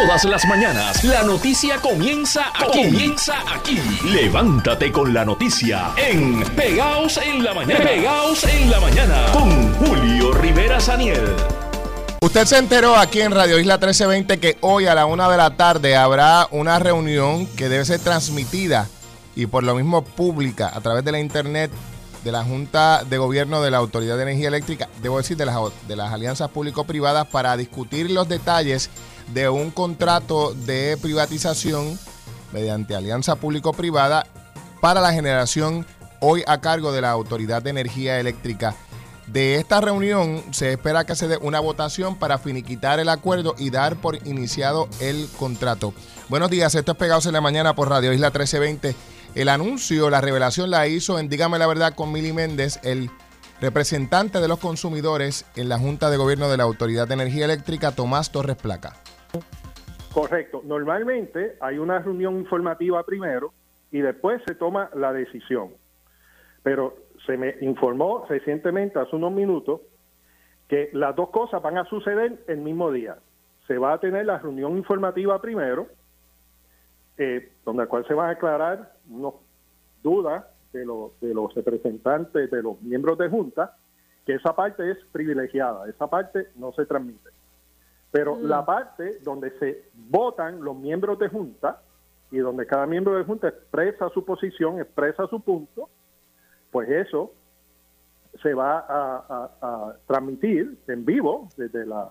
Todas las mañanas la noticia comienza aquí. Comienza aquí. Levántate con la noticia en Pegaos en la mañana. Pegaos en la mañana con Julio Rivera Saniel. Usted se enteró aquí en Radio Isla 1320 que hoy a la una de la tarde habrá una reunión que debe ser transmitida y por lo mismo pública a través de la internet de la Junta de Gobierno de la Autoridad de Energía Eléctrica, debo decir, de las, de las alianzas público-privadas para discutir los detalles de un contrato de privatización mediante alianza público-privada para la generación hoy a cargo de la Autoridad de Energía Eléctrica. De esta reunión se espera que se dé una votación para finiquitar el acuerdo y dar por iniciado el contrato. Buenos días, esto es Pegados en la Mañana por Radio Isla 1320. El anuncio, la revelación la hizo en Dígame la Verdad con Mili Méndez, el representante de los consumidores en la Junta de Gobierno de la Autoridad de Energía Eléctrica, Tomás Torres Placa. Correcto. Normalmente hay una reunión informativa primero y después se toma la decisión. Pero se me informó recientemente, hace unos minutos, que las dos cosas van a suceder el mismo día. Se va a tener la reunión informativa primero, eh, donde cual se van a aclarar unas dudas de, de los representantes, de los miembros de Junta, que esa parte es privilegiada, esa parte no se transmite. Pero mm. la parte donde se votan los miembros de Junta y donde cada miembro de Junta expresa su posición, expresa su punto, pues eso se va a, transmitir en vivo desde la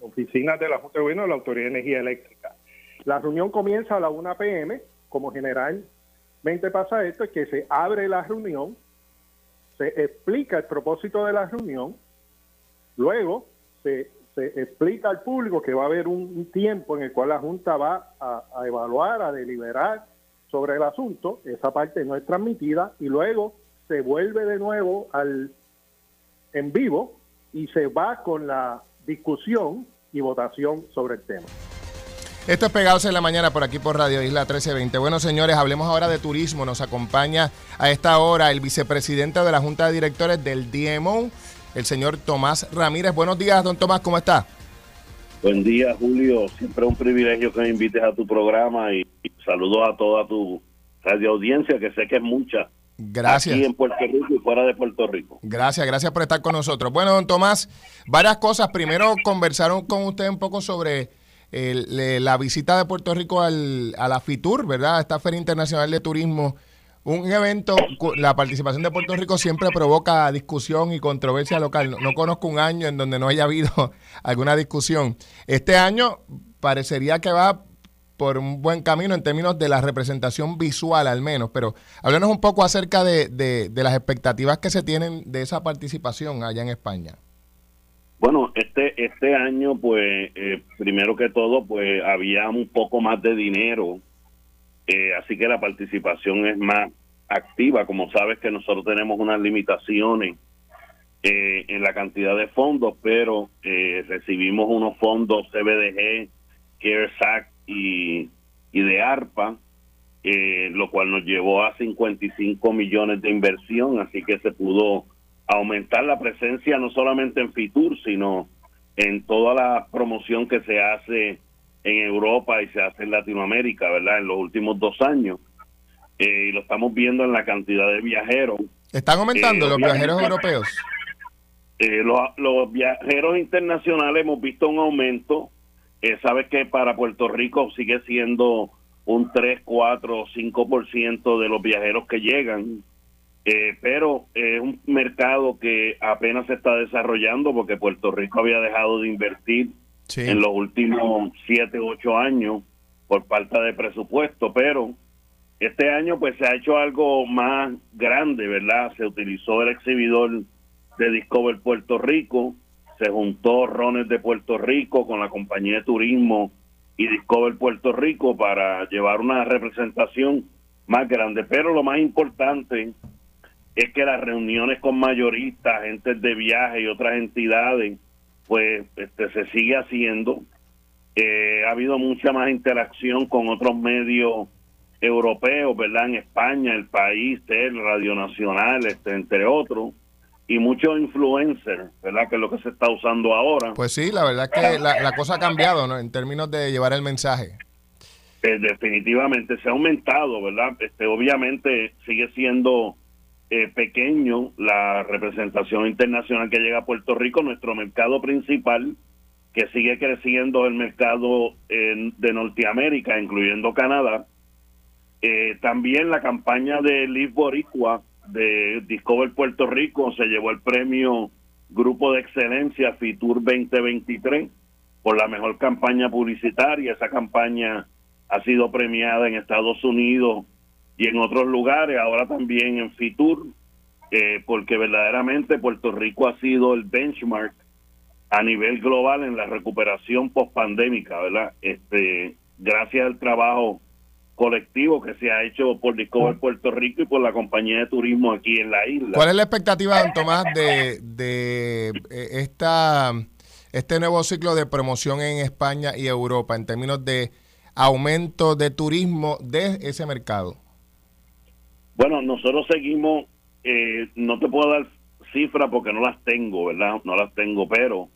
oficina de la Junta de Gobierno de la Autoridad de Energía Eléctrica. La reunión comienza a la 1 p.m., como generalmente pasa esto, es que se abre la reunión, se explica el propósito de la reunión, luego se se explica al público que va a haber un, tiempo en el cual la Junta va a, evaluar, a deliberar sobre el asunto, esa parte no es transmitida y luego se vuelve de nuevo al en vivo y se va con la discusión y votación sobre el tema. Esto es Pegados en la Mañana por aquí por Radio Isla 1320. Bueno, señores, hablemos ahora de turismo. Nos acompaña a esta hora el vicepresidente de la Junta de Directores del DMO, el señor Tomás Ramírez. Buenos días, don Tomás, ¿cómo está? Buen día, Julio. Siempre es un privilegio que me invites a tu programa y, saludos a toda tu radio audiencia, que sé que es mucha. Gracias. Aquí en Puerto Rico y fuera de Puerto Rico. Gracias, gracias por estar con nosotros. Bueno, don Tomás, varias cosas. Primero, conversaron con usted un poco sobre la visita de Puerto Rico al, a la FITUR, ¿verdad? Esta Feria Internacional de Turismo un evento, la participación de Puerto Rico siempre provoca discusión y controversia local. No, conozco un año en donde no haya habido alguna discusión. Este año parecería que va por un buen camino en términos de la representación visual al menos, pero háblenos un poco acerca de, de, las expectativas que se tienen de esa participación allá en España. Bueno, este este año, pues, eh, primero que todo, pues había un poco más de dinero eh, así que la participación es más activa. Como sabes que nosotros tenemos unas limitaciones eh, en la cantidad de fondos, pero eh, recibimos unos fondos CBDG, CARES Act y, y de ARPA, lo cual nos llevó a 55 millones de inversión, así que se pudo aumentar la presencia no solamente en FITUR, sino en toda la promoción que se hace en Europa y se hace en Latinoamérica, ¿verdad? En los últimos dos años. Eh, y lo estamos viendo en la cantidad de viajeros. ¿Están aumentando eh, los viajeros, europeos? Eh, los, viajeros internacionales hemos visto un aumento. Sabes que para Puerto Rico sigue siendo un 3, 4, 5% de los viajeros que llegan. pero es un mercado que apenas se está desarrollando porque Puerto Rico había dejado de invertir en los últimos siete, ocho años por falta de presupuesto, pero este año pues se ha hecho algo más grande, ¿verdad? Se utilizó el exhibidor de Discover Puerto Rico, se juntó Rones de Puerto Rico con la compañía de turismo y Discover Puerto Rico para llevar una representación más grande, pero lo más importante es que las reuniones con mayoristas, agentes de viaje y otras entidades pues este, se sigue haciendo. Eh, ha habido mucha más interacción con otros medios europeos, ¿verdad? En España, el país, el Radio Nacional, este, entre otros. y muchos influencers, ¿verdad? Que es lo que se está usando ahora. Pues sí, la verdad es que la, cosa ha cambiado, ¿no? En términos de llevar el mensaje. Eh, definitivamente se ha aumentado, ¿verdad? Este, obviamente sigue siendo eh, pequeño la representación internacional que llega a Puerto Rico, nuestro mercado principal, que sigue creciendo el mercado de Norteamérica, incluyendo Canadá. Eh, también la campaña de Live Boricua de Discover Puerto Rico se llevó el premio Grupo de Excelencia FITUR 2023 por la mejor campaña publicitaria. Esa campaña ha sido premiada en Estados Unidos y en otros lugares, ahora también en Fitur, eh, porque verdaderamente Puerto Rico ha sido el benchmark a nivel global en la recuperación post-pandémica, ¿verdad? Este, gracias al trabajo colectivo que se ha hecho por Discover Puerto Rico y por la compañía de turismo aquí en la isla. ¿Cuál es la expectativa, don Tomás, de, de eh, esta, este nuevo ciclo de promoción en España y Europa en términos de aumento de turismo de ese mercado? Bueno, nosotros seguimos, eh, no te puedo dar cifras porque no las tengo, ¿verdad? No las tengo, pero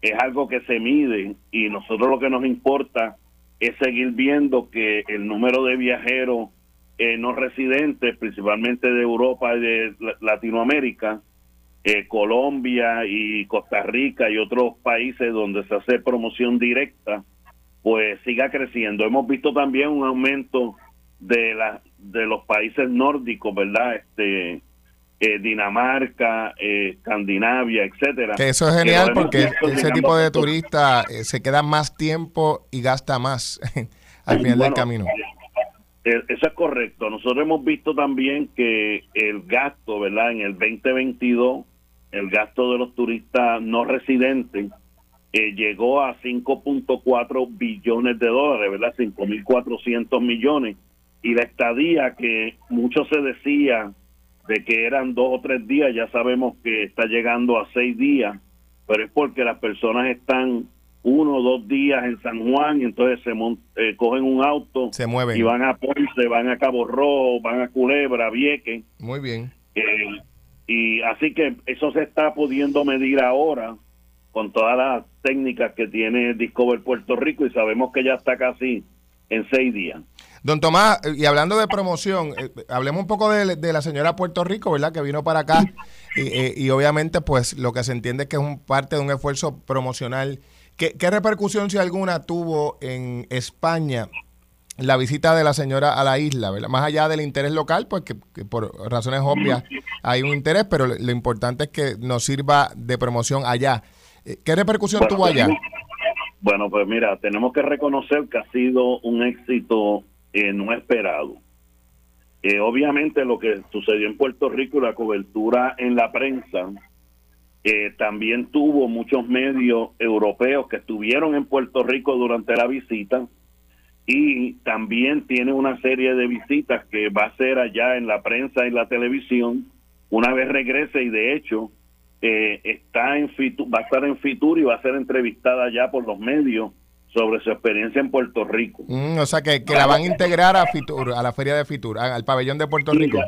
es algo que se mide y nosotros lo que nos importa es seguir viendo que el número de viajeros eh, no residentes, principalmente de Europa y de Latinoamérica, eh, Colombia y Costa Rica y otros países donde se hace promoción directa, pues siga creciendo. Hemos visto también un aumento de la de los países nórdicos, ¿verdad? Este eh, Dinamarca, eh, Escandinavia, etcétera. Que eso es genial porque ese tipo de turista eh, se queda más tiempo y gasta más al final del camino. Eso es correcto. Nosotros hemos visto también que el gasto, ¿verdad? En el 2022, el gasto de los turistas no residentes llegó a 5.4 billones de dólares, ¿verdad? 5.400 millones y la estadía que mucho se decía de que eran dos o tres días, ya sabemos que está llegando a seis días, pero es porque las personas están uno o dos días en San Juan y entonces se eh, cogen un auto se mueven. y van a Ponce, van a Cabo Rojo, van a Culebra, Vieques. Muy bien. Eh, y así que eso se está pudiendo medir ahora con todas las técnicas que tiene Discover Puerto Rico y sabemos que ya está casi en seis días. Don Tomás, y hablando de promoción, eh, hablemos un poco de, la señora Puerto Rico, ¿verdad? Que vino para acá eh, y, obviamente pues lo que se entiende es que es un, parte de un esfuerzo promocional. ¿Qué, repercusión, si alguna, tuvo en España la visita de la señora a la isla, ¿verdad? Más allá del interés local, pues que, por razones obvias hay un interés, pero lo, importante es que nos sirva de promoción allá. Eh, ¿Qué repercusión tuvo allá? Bueno, pues mira, tenemos que reconocer que ha sido un éxito eh, no esperado. Eh, obviamente lo que sucedió en Puerto Rico, la cobertura en la prensa, eh, también tuvo muchos medios europeos que estuvieron en Puerto Rico durante la visita y también tiene una serie de visitas que va a hacer allá en la prensa y la televisión una vez regrese y de hecho está en va a estar en Fitur y va a ser entrevistada ya por los medios sobre su experiencia en Puerto Rico. Mm, o sea, que, la van a integrar a Fitur, a la feria de Fitur, al pabellón de Puerto Rico.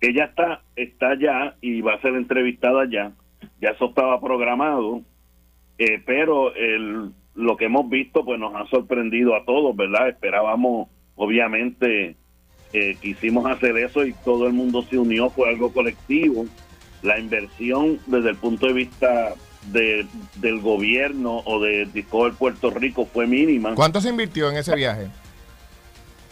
Ella está, está allá y va a ser entrevistada allá. Ya eso estaba programado, eh, pero el, lo que hemos visto pues nos ha sorprendido a todos, ¿verdad? Esperábamos, obviamente, eh, quisimos hacer eso y todo el mundo se unió, fue algo colectivo. La inversión desde el punto de vista de, del gobierno o de Discover Puerto Rico fue mínima. ¿Cuánto se invirtió en ese viaje?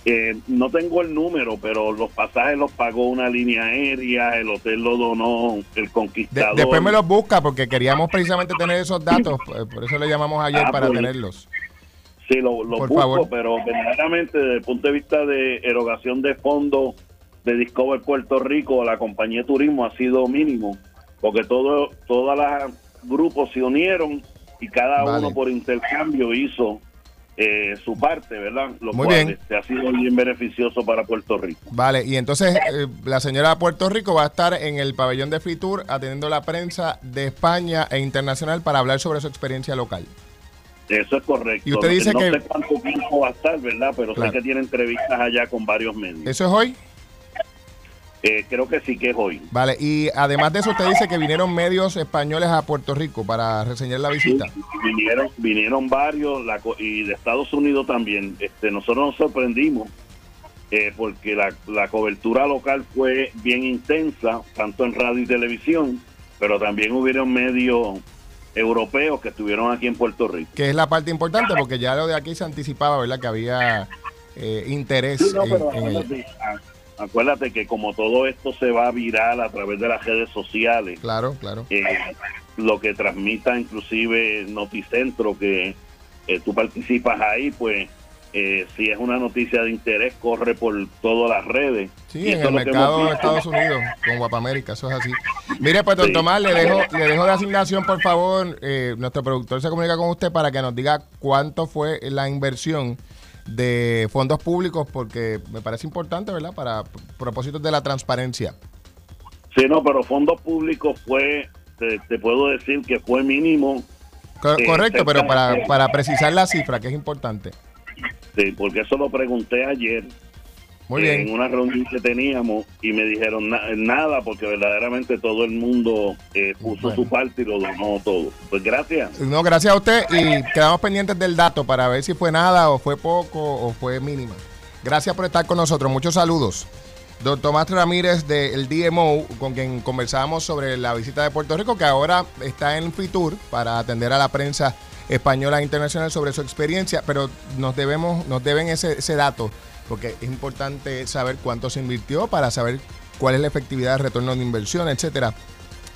Eh, no tengo el número, pero los pasajes los pagó una línea aérea, el hotel lo donó el conquistador. después me los busca porque queríamos precisamente tener esos datos, pues, por eso le llamamos ayer ah, para pues, tenerlos. Sí, lo, busco, pero verdaderamente desde el punto de vista de erogación de fondos de Discover Puerto Rico, la compañía de turismo ha sido mínimo, porque todo, todas las grupos se unieron y cada uno por intercambio hizo eh, su parte, ¿verdad? Lo Muy cual Este, ha sido bien beneficioso para Puerto Rico. Vale, y entonces eh, la señora de Puerto Rico va a estar en el pabellón de Fitur atendiendo la prensa de España e internacional para hablar sobre su experiencia local. Eso es correcto. Y usted dice no que... sé cuánto tiempo va a estar, ¿verdad? Pero sé que tiene entrevistas allá con varios medios. ¿Eso es hoy? Eh, creo que sí que es hoy. Vale, y además de eso usted dice que vinieron medios españoles a Puerto Rico para reseñar la visita. vinieron, vinieron varios y de Estados Unidos también. Este, nosotros nos sorprendimos eh, porque la, la cobertura local fue bien intensa, tanto en radio y televisión, pero también hubieron medios europeos que estuvieron aquí en Puerto Rico. Que es la parte importante, porque ya lo de aquí se anticipaba, ¿verdad? Que había eh, interés en, acuérdate que como todo esto se va a viral a través de las redes sociales, claro, claro. Eh, lo que transmita inclusive Noticentro, que eh, tú participas ahí, pues eh, si es una noticia de interés, corre por todas las redes. Sí, en el mercado de Estados Unidos, con Guapamérica, eso es así. Mire, pues, don Tomás, le dejo, le dejo de asignación, por favor. nuestro productor se comunica con usted para que nos diga cuánto fue la inversión de fondos públicos porque me parece importante, ¿verdad? Para propósitos de la transparencia. Sí, no, pero fondos públicos fue, te, puedo decir que fue mínimo. Eh, correcto, pero para, para precisar la cifra, que es importante. Sí, porque eso lo pregunté ayer muy bien. En una reunión que teníamos y me dijeron nada porque verdaderamente todo el mundo eh, puso su parte y lo donó todo. Pues gracias. No, gracias a usted y quedamos pendientes del dato para ver si fue nada o fue poco o fue mínima. Gracias por estar con nosotros. Muchos saludos. Don Tomás Ramírez del DMO, con quien conversábamos sobre la visita de Puerto Rico, que ahora está en Fitur para atender a la prensa española e internacional sobre su experiencia, pero nos debemos, nos deben ese, ese dato porque es importante saber cuánto se invirtió para saber cuál es la efectividad de retorno de inversión, etcétera.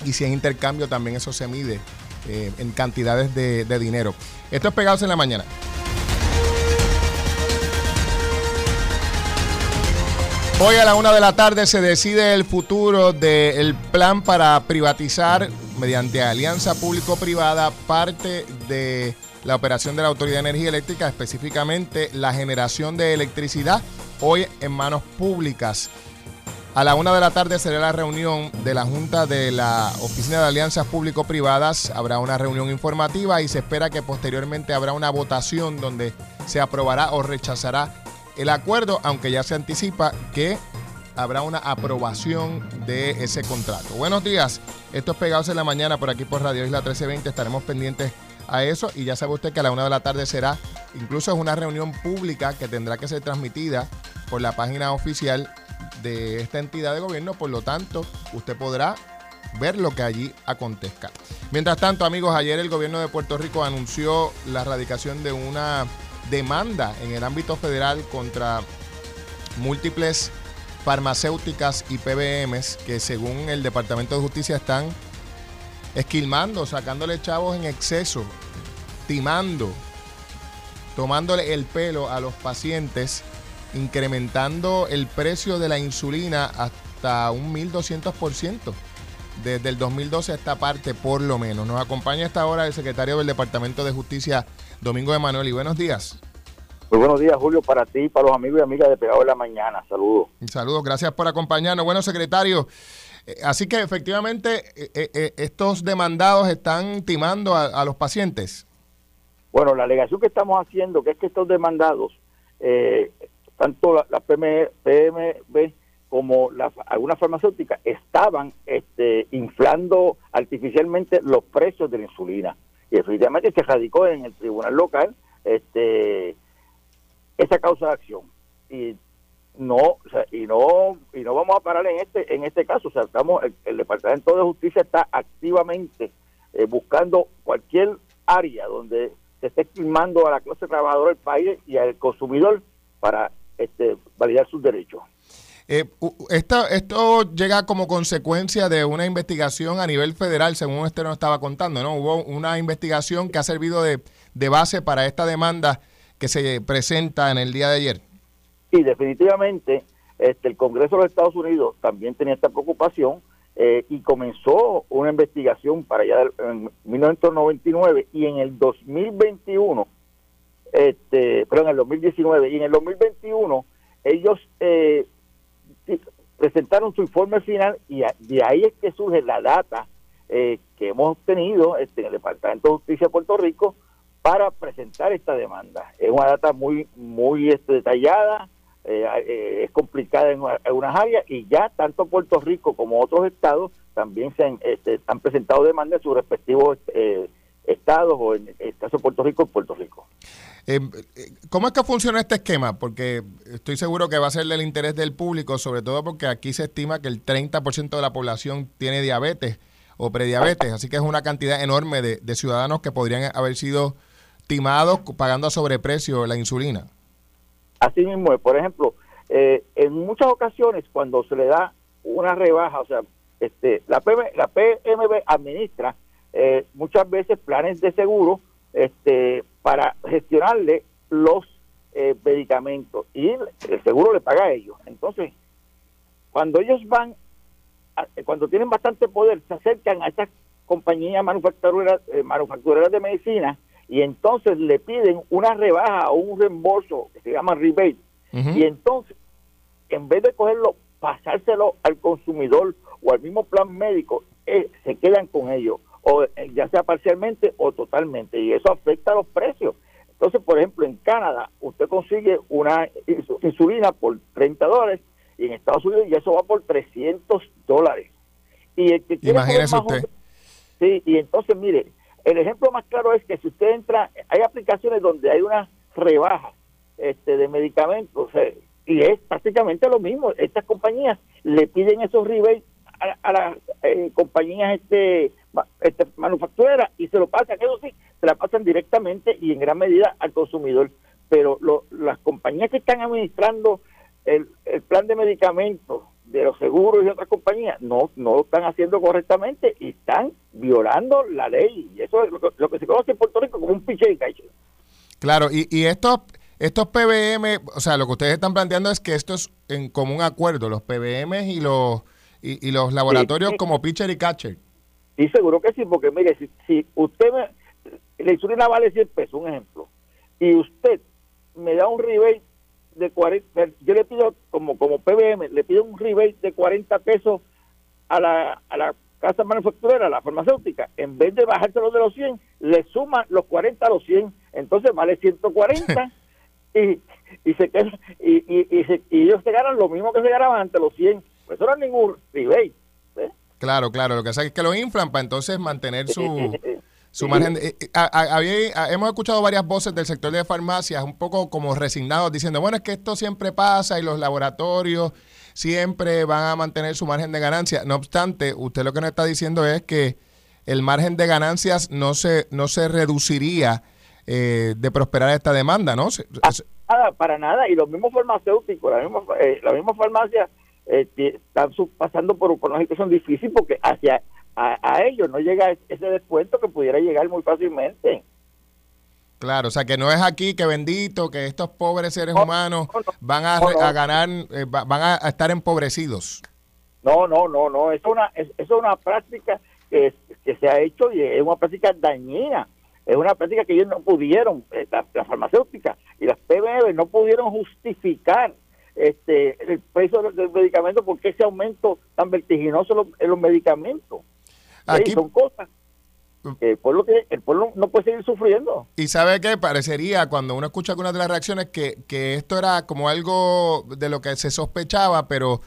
Y si hay intercambio, también eso se mide eh, en cantidades de, dinero. Esto es Pegados en la Mañana. Hoy a la una de la tarde se decide el futuro del plan para privatizar mediante alianza público-privada parte de la operación de la Autoridad de Energía Eléctrica, específicamente la generación de electricidad, hoy en manos públicas. A la una de la tarde será la reunión de la Junta de la Oficina de Alianzas Público-Privadas. Habrá una reunión informativa y se espera que posteriormente habrá una votación donde se aprobará o rechazará el acuerdo, aunque ya se anticipa que habrá una aprobación de ese contrato. Buenos días, esto es Pegados en la Mañana por aquí por Radio Isla 1320. Estaremos pendientes a eso y ya sabe usted que a la una de la tarde será, incluso es una reunión pública que tendrá que ser transmitida por la página oficial de esta entidad de gobierno, por lo tanto usted podrá ver lo que allí acontezca. Mientras tanto, amigos, ayer el gobierno de Puerto Rico anunció la erradicación de una demanda en el ámbito federal contra múltiples farmacéuticas y PBMs que según el Departamento de Justicia están esquilmando, sacándole chavos en exceso, timando, tomándole el pelo a los pacientes, incrementando el precio de la insulina hasta un 1200%. Desde el 2012 a esta parte, por lo menos. Nos acompaña esta hora el secretario del Departamento de Justicia, Domingo Emanuel. Y buenos días. Muy buenos días, Julio, para ti y para los amigos y amigas de Pegado de la Mañana. Saludos. Saludos, gracias por acompañarnos. Bueno, secretario, así que efectivamente eh, eh, estos demandados están timando a, los pacientes. Bueno, la alegación que estamos haciendo que es que estos demandados, tanto la, la PMB como la, algunas farmacéuticas, estaban este, inflando artificialmente los precios de la insulina. Y efectivamente se radicó en el tribunal local este, esa causa de acción. Y no y no y no vamos a parar en este en este caso o sea estamos el, departamento de justicia está activamente eh, buscando cualquier área donde se esté estimando a la clase trabajadora del país y al consumidor para este validar sus derechos eh, esto, esto llega como consecuencia de una investigación a nivel federal, según usted nos estaba contando, ¿no? Hubo una investigación que ha servido de, de base para esta demanda que se presenta en el día de ayer. Y definitivamente este, el Congreso de los Estados Unidos también tenía esta preocupación eh, y comenzó una investigación para allá en 1999 y en el 2021, este, perdón, en el 2019 y en el 2021 ellos eh, presentaron su informe final y de ahí es que surge la data eh, que hemos obtenido este, en el Departamento de Justicia de Puerto Rico para presentar esta demanda. Es una data muy muy este, detallada, eh, eh, es complicada en algunas áreas y ya tanto Puerto Rico como otros estados también se han, este, han presentado demandas en sus respectivos eh, estados o en el caso de Puerto Rico, Puerto Rico. ¿Cómo es que funciona este esquema? Porque estoy seguro que va a ser del interés del público, sobre todo porque aquí se estima que el 30% de la población tiene diabetes o prediabetes, así que es una cantidad enorme de ciudadanos que podrían haber sido timados pagando a sobreprecio la insulina. Así mismo, por ejemplo, eh, en muchas ocasiones cuando se le da una rebaja, o sea, este, la, la PMB administra eh, muchas veces planes de seguro este, para gestionarle los eh, medicamentos y el seguro le paga a ellos. Entonces, cuando ellos van, cuando tienen bastante poder, se acercan a estas compañías manufactureras, manufactureras de medicina y entonces le piden una rebaja o un reembolso que se llama rebate. Y entonces en vez de cogerlo pasárselo al consumidor o al mismo plan médico eh, se quedan con ellos o eh, ya sea parcialmente o totalmente. Y eso afecta a los precios. Entonces por ejemplo en Canadá usted consigue una insulina por 30 dólares y en Estados Unidos ya eso va por 300 dólares. Y el que Imagínese usted. sí y entonces mire el ejemplo más claro es que si usted entra, hay aplicaciones donde hay una rebaja este, de medicamentos y es prácticamente lo mismo. Estas compañías le piden esos rebates a, las eh, compañías este, este, manufactureras y se lo pasan, eso sí, se la pasan directamente y en gran medida al consumidor. Pero las compañías que están administrando el, el plan de medicamentos de los seguros y otras compañías no, no lo están haciendo correctamente y están violando la ley. Y eso es lo que, se conoce en Puerto Rico como un piche de Claro, y, y estos, estos PBM, o sea, lo que ustedes están planteando es que esto es en común acuerdo, los PBM y los, y, los laboratorios como pitcher y catcher. Sí, seguro que sí, porque mire, si, si usted me, la insulina vale 100 pesos, un ejemplo, y usted me da un rebate de 40, yo le pido como como PBM, le pido un rebate de 40 pesos a la, a la casa manufacturera, a la farmacéutica, en vez de bajárselo de los 100, le suman los 40 a los 100, entonces vale 140 y, y, se y, y, y, y, ellos se ganan lo mismo que se ganaban ante los 100. Pues eso no es ningún rebate. Claro, claro, lo que pasa es que lo inflan para entonces mantener su, su margen. Eh, eh, hemos escuchado varias voces del sector de farmacias un poco como resignados diciendo, bueno, es que esto siempre pasa y los laboratorios siempre van a mantener su margen de ganancia. No obstante, usted lo que nos está diciendo es que el margen de ganancias no se, no se reduciría eh, de prosperar esta demanda, ¿no? Nada, para nada. Y los mismos farmacéuticos, la misma, eh, la misma farmacia están pasando por, por una situación difícil porque hacia a, ellos no llega ese descuento que pudiera llegar muy fácilmente. Claro, o sea que no es aquí que bendito, que estos pobres seres humanos van a, ganar, eh, van a estar empobrecidos. No, no, no, no, es una, es, es una práctica que, que se ha hecho y es una práctica dañina, es una práctica que ellos no pudieron, eh, la, farmacéutica y las PBM no pudieron justificar este el precio del, medicamento porque ese aumento tan vertiginoso en los medicamentos. Aquí, son cosas que el pueblo, que el pueblo no puede seguir sufriendo. Y sabe qué? parecería cuando uno escucha algunas de las reacciones que, que esto era como algo de lo que se sospechaba, pero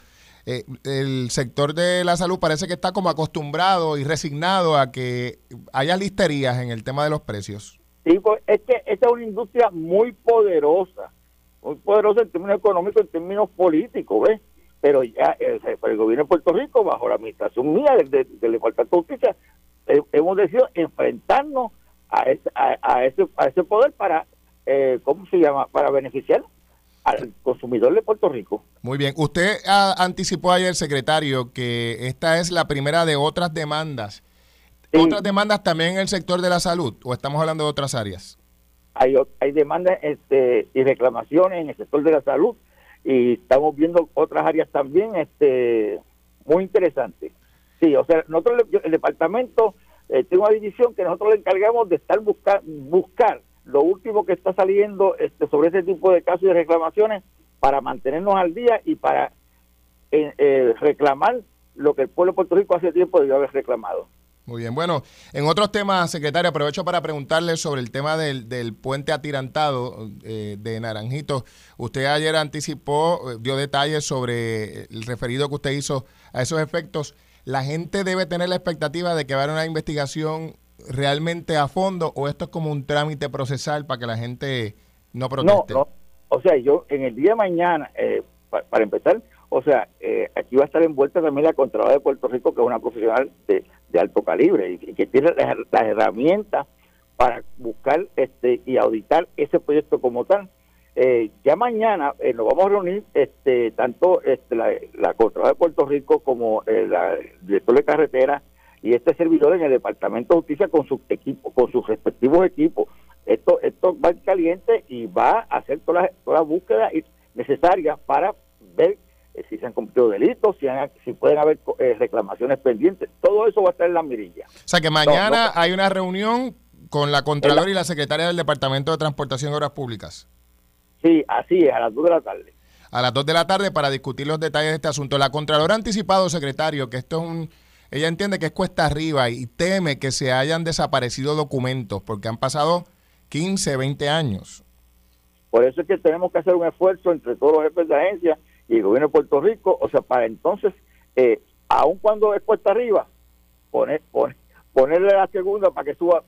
eh, el sector de la salud parece que está como acostumbrado y resignado a que haya listerías en el tema de los precios. Sí, pues es que esta es una industria muy poderosa, muy poderosa en términos económicos, en términos políticos, ¿ves? Pero ya el, el, gobierno de Puerto Rico, bajo la administración mía del, de, de, de Justicia, eh, hemos decidido enfrentarnos a ese, a, ese, a ese poder para, eh, ¿cómo se llama?, para beneficiar al consumidor de Puerto Rico. Muy bien. Usted anticipó ayer, secretario, que esta es la primera de otras demandas. ¿Otras demandas también en el sector de la salud o estamos hablando de otras áreas? Hay, hay demandas este, y reclamaciones en el sector de la salud y estamos viendo otras áreas también este muy interesantes. Sí, o sea, nosotros, el departamento eh, tiene una división que nosotros le encargamos de estar buscar, buscar lo último que está saliendo este, sobre ese tipo de casos y reclamaciones para mantenernos al día y para eh, eh, reclamar lo que el pueblo de Puerto Rico hace tiempo debió haber reclamado. Muy bien. Bueno, en otros temas, secretario, aprovecho para preguntarle sobre el tema del, del puente atirantado eh, de Naranjito. Usted ayer anticipó, eh, dio detalles sobre el referido que usted hizo a esos efectos. ¿La gente debe tener la expectativa de que va a haber una investigación realmente a fondo o esto es como un trámite procesal para que la gente no proteste? No, no. O sea, yo en el día de mañana, eh, para empezar, o sea, eh, aquí va a estar envuelta también la Contralora de Puerto Rico, que es una profesional de, alto calibre y, que tiene las, herramientas para buscar este y auditar ese proyecto como tal. Eh, ya mañana eh, nos vamos a reunir este tanto este, la, la de Puerto Rico como el director de carretera y este servidor en el Departamento de Justicia con sus equipos, con sus respectivos equipos. Esto, esto va caliente y va a hacer todas las, todas las búsquedas necesarias para ver eh, si se han cometido delitos, si, si pueden haber eh, reclamaciones pendientes, todo eso va a estar en la mirilla. O sea que mañana hay una reunión con la Contralora y la Secretaria del Departamento de Transportación y Obras Públicas. Sí, así es, a las 2 de la tarde. A las 2 de la tarde para discutir los detalles de este asunto. La Contralora ha anticipado, secretario, que esto es un... Ella entiende que es cuesta arriba y teme que se hayan desaparecido documentos porque han pasado 15, 20 años. Por eso es que tenemos que hacer un esfuerzo entre todos los jefes de agencia y el gobierno de Puerto Rico, o sea, para entonces, eh, aun cuando es puesta arriba, poner, ponerle la segunda para que suba,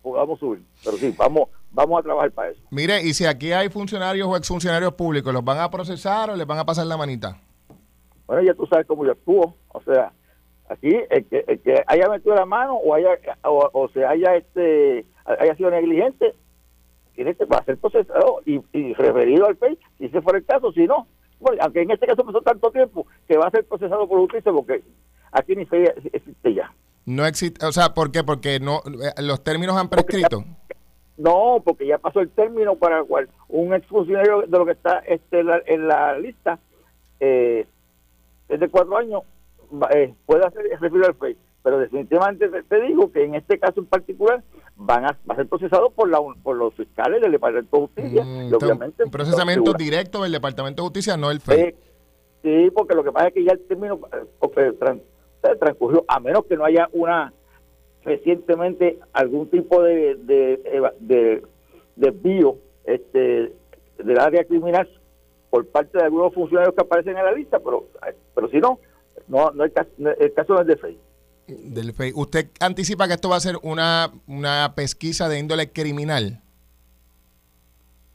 podamos subir. Pero sí, vamos, vamos a trabajar para eso. Mire, y si aquí hay funcionarios o exfuncionarios públicos, ¿los van a procesar o les van a pasar la manita? Bueno, ya tú sabes cómo yo actúo, o sea, aquí el que, el que haya metido la mano o haya o, se haya este haya sido negligente va a ser procesado y, y referido al FEI si ese fuera el caso, si no, bueno, aunque en este caso pasó tanto tiempo que va a ser procesado por justicia porque aquí ni fe existe ya. No existe, o sea, ¿por qué? Porque no eh, los términos han prescrito. no, porque ya pasó el término para el cual un exfuncionario de lo que está este, en, la, lista eh, de cuatro años eh, puede hacer refiero al FEI. Pero definitivamente te digo que en este caso en particular van a, va a ser procesado por, la, por los fiscales del Departamento de Justicia. Mm, obviamente, un procesamiento directo del Departamento de Justicia, no el FED. Sí, porque lo que pasa es que ya el término eh, transcurrió, a menos que no haya una recientemente algún tipo de, de, de, desvío este, del área criminal por parte de algunos funcionarios que aparecen en la lista, pero pero si no, no, no el, caso, el caso no es de FEI. Del ¿Usted anticipa que esto va a ser una, una pesquisa de índole criminal?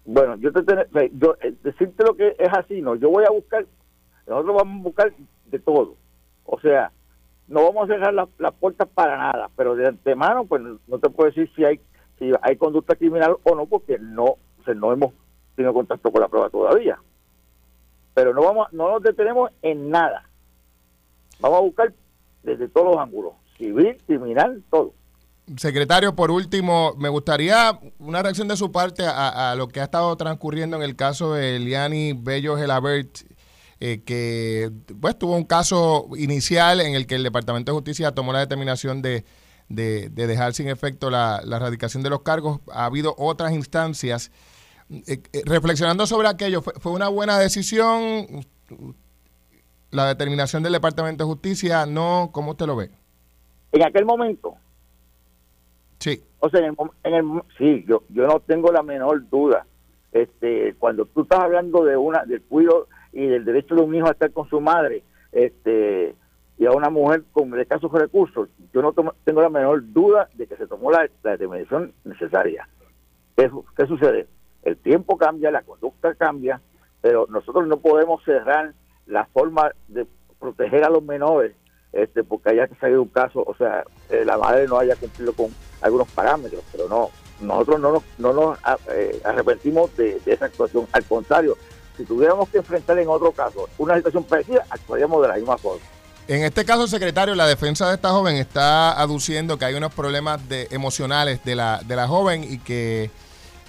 Bueno, yo te yo, eh, decirte lo que es así, no, yo voy a buscar, nosotros vamos a buscar de todo. O sea, no vamos a cerrar las puertas para nada, pero de antemano, pues no te puedo decir si hay si hay conducta criminal o no, porque no, no hemos tenido contacto con la prueba todavía. Pero no vamos, no nos detenemos en nada. Vamos a buscar desde todos los ángulos, civil, criminal, todo. Secretario, por último, me gustaría una reacción de su parte a, lo que ha estado transcurriendo en el caso de Liani Bello Gelabert, eh, que pues tuvo un caso inicial en el que el Departamento de Justicia tomó la determinación de, dejar sin efecto la, la, erradicación de los cargos. Ha habido otras instancias. Eh, eh, reflexionando sobre aquello, ¿fue, ¿fue, una buena decisión? La determinación del Departamento de Justicia, no, ¿cómo usted lo ve? En aquel momento. Sí. O sea, en el, sí, yo, yo no tengo la menor duda. Este, cuando tú estás hablando de una del cuidado y del derecho de un hijo a estar con su madre, este, y a una mujer con escasos recursos, yo no tengo la menor duda de que se tomó la, determinación necesaria. ¿Qué, ¿Qué sucede? El tiempo cambia, la conducta cambia, pero nosotros no podemos cerrar la forma de proteger a los menores, este, porque haya salido un caso, o sea, eh, la madre no haya cumplido con algunos parámetros, pero no, nosotros no nos, no nos ah, eh, arrepentimos de, esa actuación, al contrario, si tuviéramos que enfrentar en otro caso una situación parecida, actuaríamos de la misma forma. En este caso, secretario, la defensa de esta joven está aduciendo que hay unos problemas de, emocionales de la, de la joven y que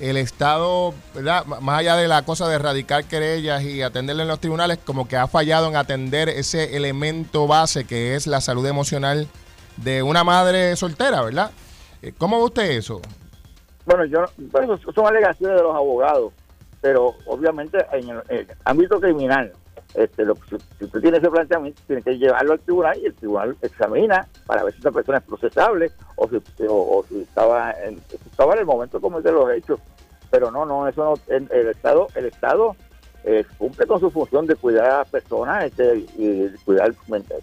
el Estado, ¿verdad? más allá de la cosa de erradicar querellas y atenderle en los tribunales, como que ha fallado en atender ese elemento base que es la salud emocional de una madre soltera, ¿verdad? Eh, ¿Cómo ve usted eso? Bueno, yo, son alegaciones de los abogados, pero obviamente en el, ámbito criminal, este, lo, si, si usted tiene ese planteamiento, tiene que llevarlo al tribunal y el tribunal examina para ver si esa persona es procesable o si, o, si estaba en, estaba en el momento de cometer los hechos. Pero no, no, eso no, el, el Estado, el Estado eh, cumple con su función de cuidar a las personas este, y cuidar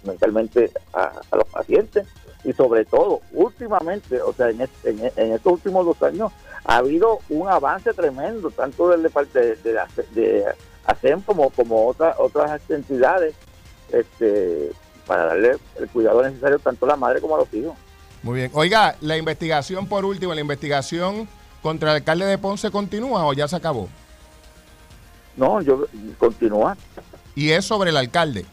mentalmente a, los pacientes y sobre todo últimamente, o sea, en, en, estos últimos dos años ha habido un avance tremendo, tanto de, de, de, ASEM como, como otras otras entidades, este, para darle el cuidado necesario tanto a la madre como a los hijos. Muy bien. Oiga, la investigación por último, la investigación contra el alcalde de Ponce continúa o ya se acabó? No, yo continúa. ¿Y es sobre el alcalde?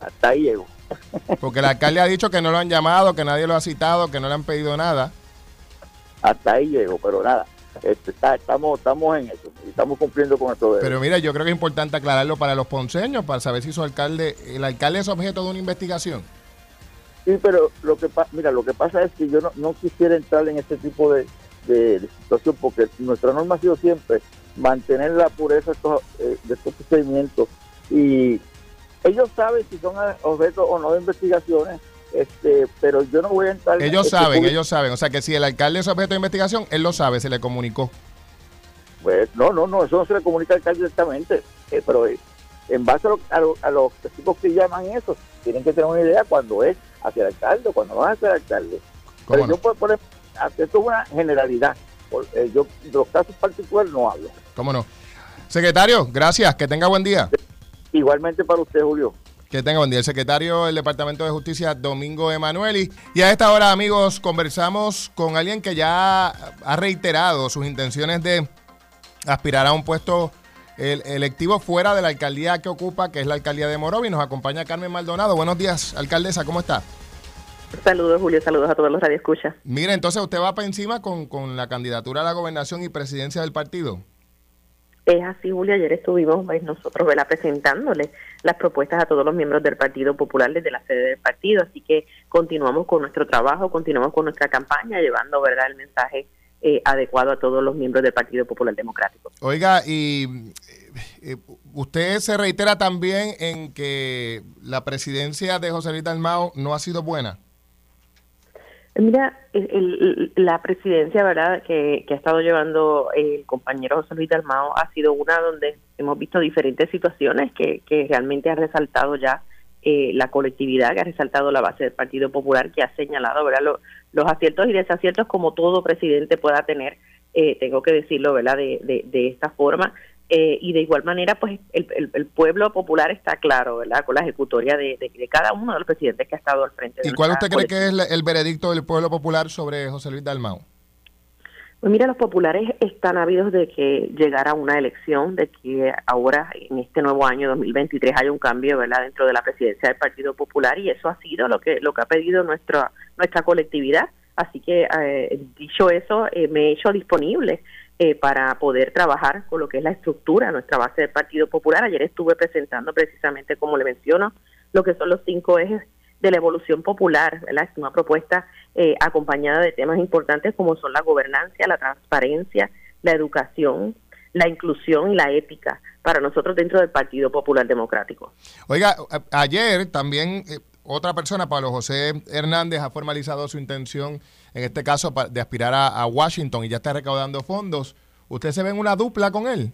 Hasta ahí llego. Porque el alcalde ha dicho que no lo han llamado, que nadie lo ha citado, que no le han pedido nada. Hasta ahí llego, pero nada. Este, estamos, estamos en eso estamos cumpliendo con esto. Pero mira, yo creo que es importante aclararlo para los ponceños, para saber si su alcalde, el alcalde es objeto de una investigación. Sí, pero lo que mira, lo que pasa es que yo no, quisiera entrar en este tipo de, de, situación porque nuestra norma ha sido siempre mantener la pureza de estos, eh, de estos procedimientos y ellos saben si son objetos o no de investigaciones, este, pero yo no voy a entrar. Ellos este saben, ellos saben. O sea que si el alcalde es objeto de investigación, él lo sabe, se le comunicó. Pues no, no, no, eso no se le comunica al alcalde directamente, eh, pero eh, en base a, a, los testigos que llaman eso, tienen que tener una idea cuando es hacia el alcalde cuando es hacia el alcalde. Pero yo, por, por, esto es una generalidad. Eh, yo de los casos particulares no hablo. ¿Cómo no? Secretario, gracias. Que tenga buen día. Igualmente para usted, Julio. Que tenga buen día. El secretario del Departamento de Justicia, Domingo Emanueli. Y a esta hora, amigos, conversamos con alguien que ya ha reiterado sus intenciones de aspirar a un puesto electivo fuera de la alcaldía que ocupa, que es la alcaldía de Morovi. Nos acompaña Carmen Maldonado. Buenos días, alcaldesa, ¿cómo está? Saludos, Julio. Saludos a todos los radioescuchas. Mire, entonces usted va para encima con, con la candidatura a la gobernación y presidencia del partido. Es así, Julio. Ayer estuvimos pues, nosotros ¿verdad? presentándole las propuestas a todos los miembros del Partido Popular desde la sede del partido. Así que continuamos con nuestro trabajo, continuamos con nuestra campaña, llevando verdad el mensaje eh, adecuado a todos los miembros del Partido Popular Democrático. Oiga, y eh, usted se reitera también en que la presidencia de José Luis Dalmao no ha sido buena. Mira, la presidencia, ¿verdad?, que, ha estado llevando el compañero José Luis Dalmao ha sido una donde hemos visto diferentes situaciones que, realmente ha resaltado ya eh, la colectividad, que ha resaltado la base del Partido Popular, que ha señalado, ¿verdad?, los aciertos y desaciertos como todo presidente pueda tener, eh, tengo que decirlo, ¿verdad?, de, de esta forma. Eh, y de igual manera, pues el, el, pueblo popular está claro, ¿verdad? Con la ejecutoria de, de, cada uno de los presidentes que ha estado al frente. ¿Y cuál usted cree que es el, veredicto del pueblo popular sobre José Luis Dalmau? Pues mira, los populares están ávidos de que llegara una elección, de que ahora en este nuevo año 2023 haya un cambio, ¿verdad? Dentro de la presidencia del Partido Popular y eso ha sido lo que lo que ha pedido nuestra nuestra colectividad. Así que eh, dicho eso, eh, me he hecho disponible eh, para poder trabajar con lo que es la estructura, nuestra base del Partido Popular. Ayer estuve presentando precisamente, como le menciono, lo que son los cinco ejes de la evolución popular, ¿verdad? Es una propuesta eh, acompañada de temas importantes como son la gobernancia, la transparencia, la educación, la inclusión y la ética para nosotros dentro del Partido Popular Democrático. Oiga, ayer también eh, otra persona, Pablo José Hernández, ha formalizado su intención en este caso de aspirar a, Washington y ya está recaudando fondos. ¿Usted se ve en una dupla con él?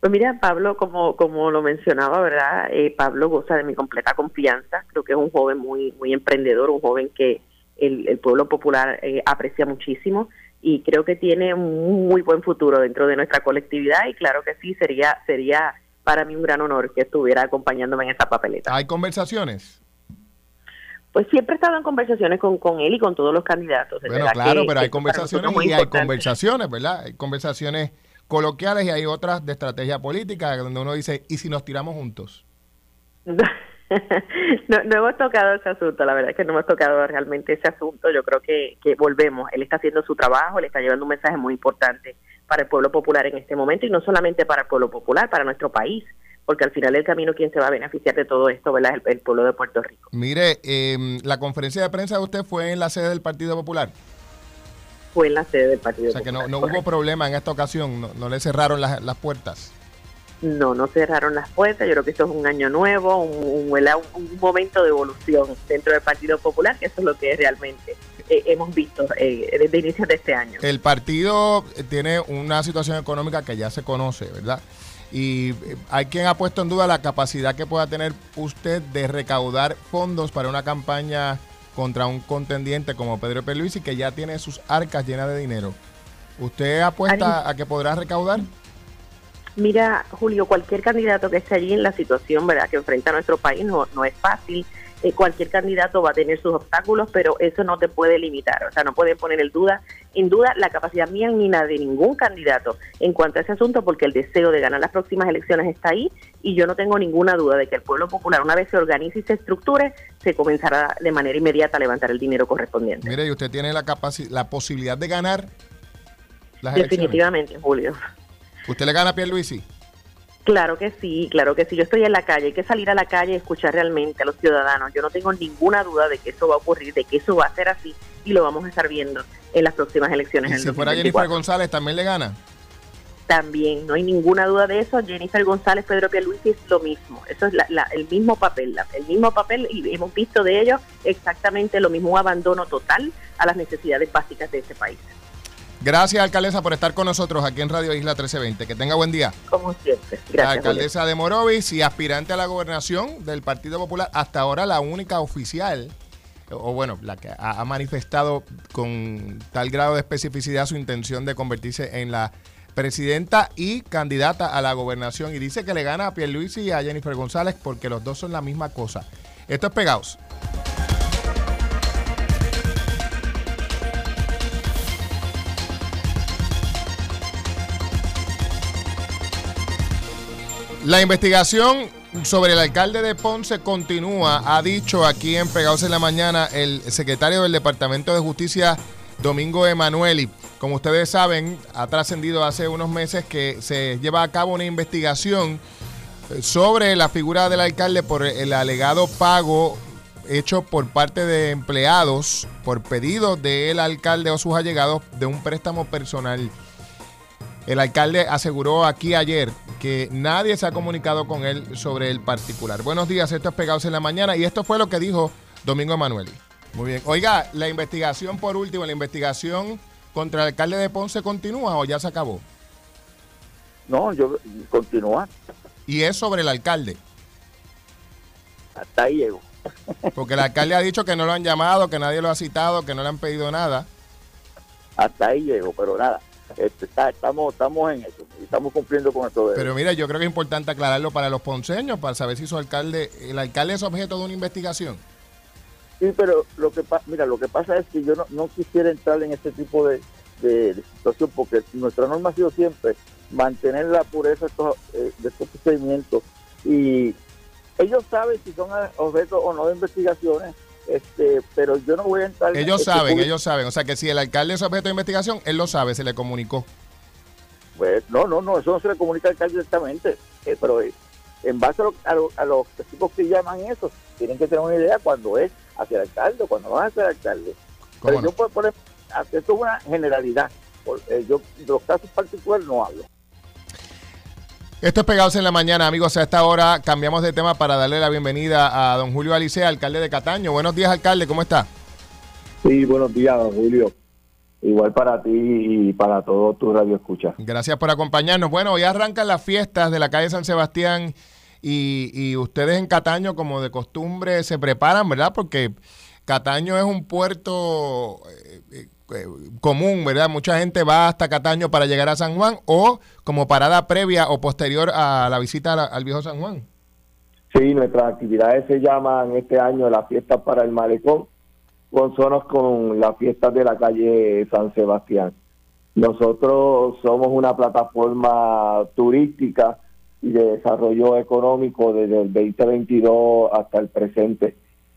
Pues mira, Pablo, como, como lo mencionaba, ¿verdad? Eh, Pablo goza de mi completa confianza. Creo que es un joven muy, muy emprendedor, un joven que el, pueblo popular eh, aprecia muchísimo y creo que tiene un muy buen futuro dentro de nuestra colectividad y claro que sí, sería, sería para mí un gran honor que estuviera acompañándome en esta papeleta. ¿Hay conversaciones? pues siempre he estado en conversaciones con, con él y con todos los candidatos. Bueno, claro, pero hay conversaciones y hay conversaciones, ¿verdad? Hay conversaciones coloquiales y hay otras de estrategia política donde uno dice, ¿y si nos tiramos juntos? no, no hemos tocado ese asunto, la verdad es que no hemos tocado realmente ese asunto. Yo creo que, que volvemos. Él está haciendo su trabajo, le está llevando un mensaje muy importante para el pueblo popular en este momento y no solamente para el pueblo popular, para nuestro país porque al final del camino quien se va a beneficiar de todo esto ¿verdad? es el, pueblo de Puerto Rico. Mire, eh, la conferencia de prensa de usted fue en la sede del Partido Popular. Fue en la sede del Partido Popular. O sea que no, hubo problema en esta ocasión, no, le cerraron las, puertas. no, no cerraron las puertas. Yo creo que esto es un año nuevo, un, un, momento de evolución dentro del Partido Popular, que eso es lo que realmente eh, hemos visto eh, desde inicios de este año. El partido tiene una situación económica que ya se conoce, ¿verdad? Y eh, hay quien ha puesto en duda la capacidad que pueda tener usted de recaudar fondos para una campaña contra un contendiente como Pedro y que ya tiene sus arcas llenas de dinero. ¿Usted apuesta a que podrá recaudar? Mira, Julio, cualquier candidato que esté allí en la situación verdad que enfrenta a nuestro país no, no es fácil. Eh, cualquier candidato va a tener sus obstáculos, pero eso no te puede limitar. O sea, no puede poner en duda, en duda la capacidad mía ni la de ningún candidato en cuanto a ese asunto, porque el deseo de ganar las próximas elecciones está ahí y yo no tengo ninguna duda de que el pueblo popular, una vez se organice y se estructure, se comenzará de manera inmediata a levantar el dinero correspondiente. Mire, y usted tiene la, la posibilidad de ganar las Definitivamente, Julio. ¿Usted le gana a Pierluisi? Claro que sí, claro que sí. Yo estoy en la calle, hay que salir a la calle y escuchar realmente a los ciudadanos. Yo no tengo ninguna duda de que eso va a ocurrir, de que eso va a ser así y lo vamos a estar viendo en las próximas elecciones. ¿Y si fuera Jennifer González también le gana? También, no hay ninguna duda de eso. Jennifer González, Pedro Pierluisi es lo mismo. Eso es el mismo papel, el mismo papel y hemos visto de ellos exactamente lo mismo, un abandono total a las necesidades básicas de este país. Gracias, alcaldesa, por estar con nosotros aquí en Radio Isla 1320. Que tenga buen día. Como siempre. Gracias. La alcaldesa de Morovis y aspirante a la gobernación del Partido Popular, hasta ahora la única oficial, o bueno, la que ha manifestado con tal grado de especificidad su intención de convertirse en la presidenta y candidata a la gobernación. Y dice que le gana a Pierluisi y a Jennifer González porque los dos son la misma cosa. Esto es Pegados. La investigación sobre el alcalde de Ponce continúa, ha dicho aquí en Pegados en la Mañana el secretario del Departamento de Justicia, Domingo Emanueli. Como ustedes saben, ha trascendido hace unos meses que se lleva a cabo una investigación eh, sobre la figura del alcalde por el alegado pago hecho por parte de empleados por pedido del alcalde o sus allegados de un préstamo personal. El alcalde aseguró aquí ayer que nadie se ha comunicado con él sobre el particular. Buenos días, esto es Pegados en la Mañana y esto fue lo que dijo Domingo Emanueli. Muy bien. Oiga, la investigación por último, la investigación contra el alcalde de Ponce continúa o ya se acabó? No, yo continúa. ¿Y es sobre el alcalde? Hasta ahí llego. Porque el alcalde ha dicho que no lo han llamado, que nadie lo ha citado, que no le han pedido nada. Hasta ahí llego, pero nada. Este, estamos, estamos en eso, estamos cumpliendo con esto. Pero mira, yo creo que es importante aclararlo para los ponceños, para saber si su alcalde, el alcalde es objeto de una investigación. Sí, pero lo que mira, lo que pasa es que yo no, quisiera entrar en este tipo de, situación porque nuestra norma ha sido siempre mantener la pureza de estos, eh, de estos procedimientos y ellos saben si son objeto o no de investigaciones este, pero yo no voy a entrar. Ellos este saben, ellos saben. O sea que si el alcalde es objeto de investigación, él lo sabe, se le comunicó. Pues no, no, no, eso no se le comunica al alcalde directamente. Eh, pero eh, en base a, los testigos que llaman eso, tienen que tener una idea cuando es hacia el alcalde o cuando no es hacia el alcalde. Pero yo puedo poner, esto es una generalidad. Eh, yo de los casos particulares no hablo. Esto es Pegados en la Mañana, amigos. A esta hora cambiamos de tema para darle la bienvenida a don Julio Alicea, alcalde de Cataño. Buenos días, alcalde, ¿cómo está? Sí, buenos días, don Julio. Igual para ti y para todos tus radioescuchas. Gracias por acompañarnos. Bueno, hoy arrancan las fiestas de la calle San Sebastián y, ustedes en Cataño, como de costumbre, se preparan, ¿verdad? Porque Cataño es un puerto eh, común, ¿verdad? Mucha gente va hasta Cataño para llegar a San Juan o como parada previa o posterior a la visita al viejo San Juan. Sí, nuestras actividades se llaman este año las fiestas para el malecón, sonos con las fiestas de la calle San Sebastián. Nosotros somos una plataforma turística y de desarrollo económico desde el 2022 hasta el presente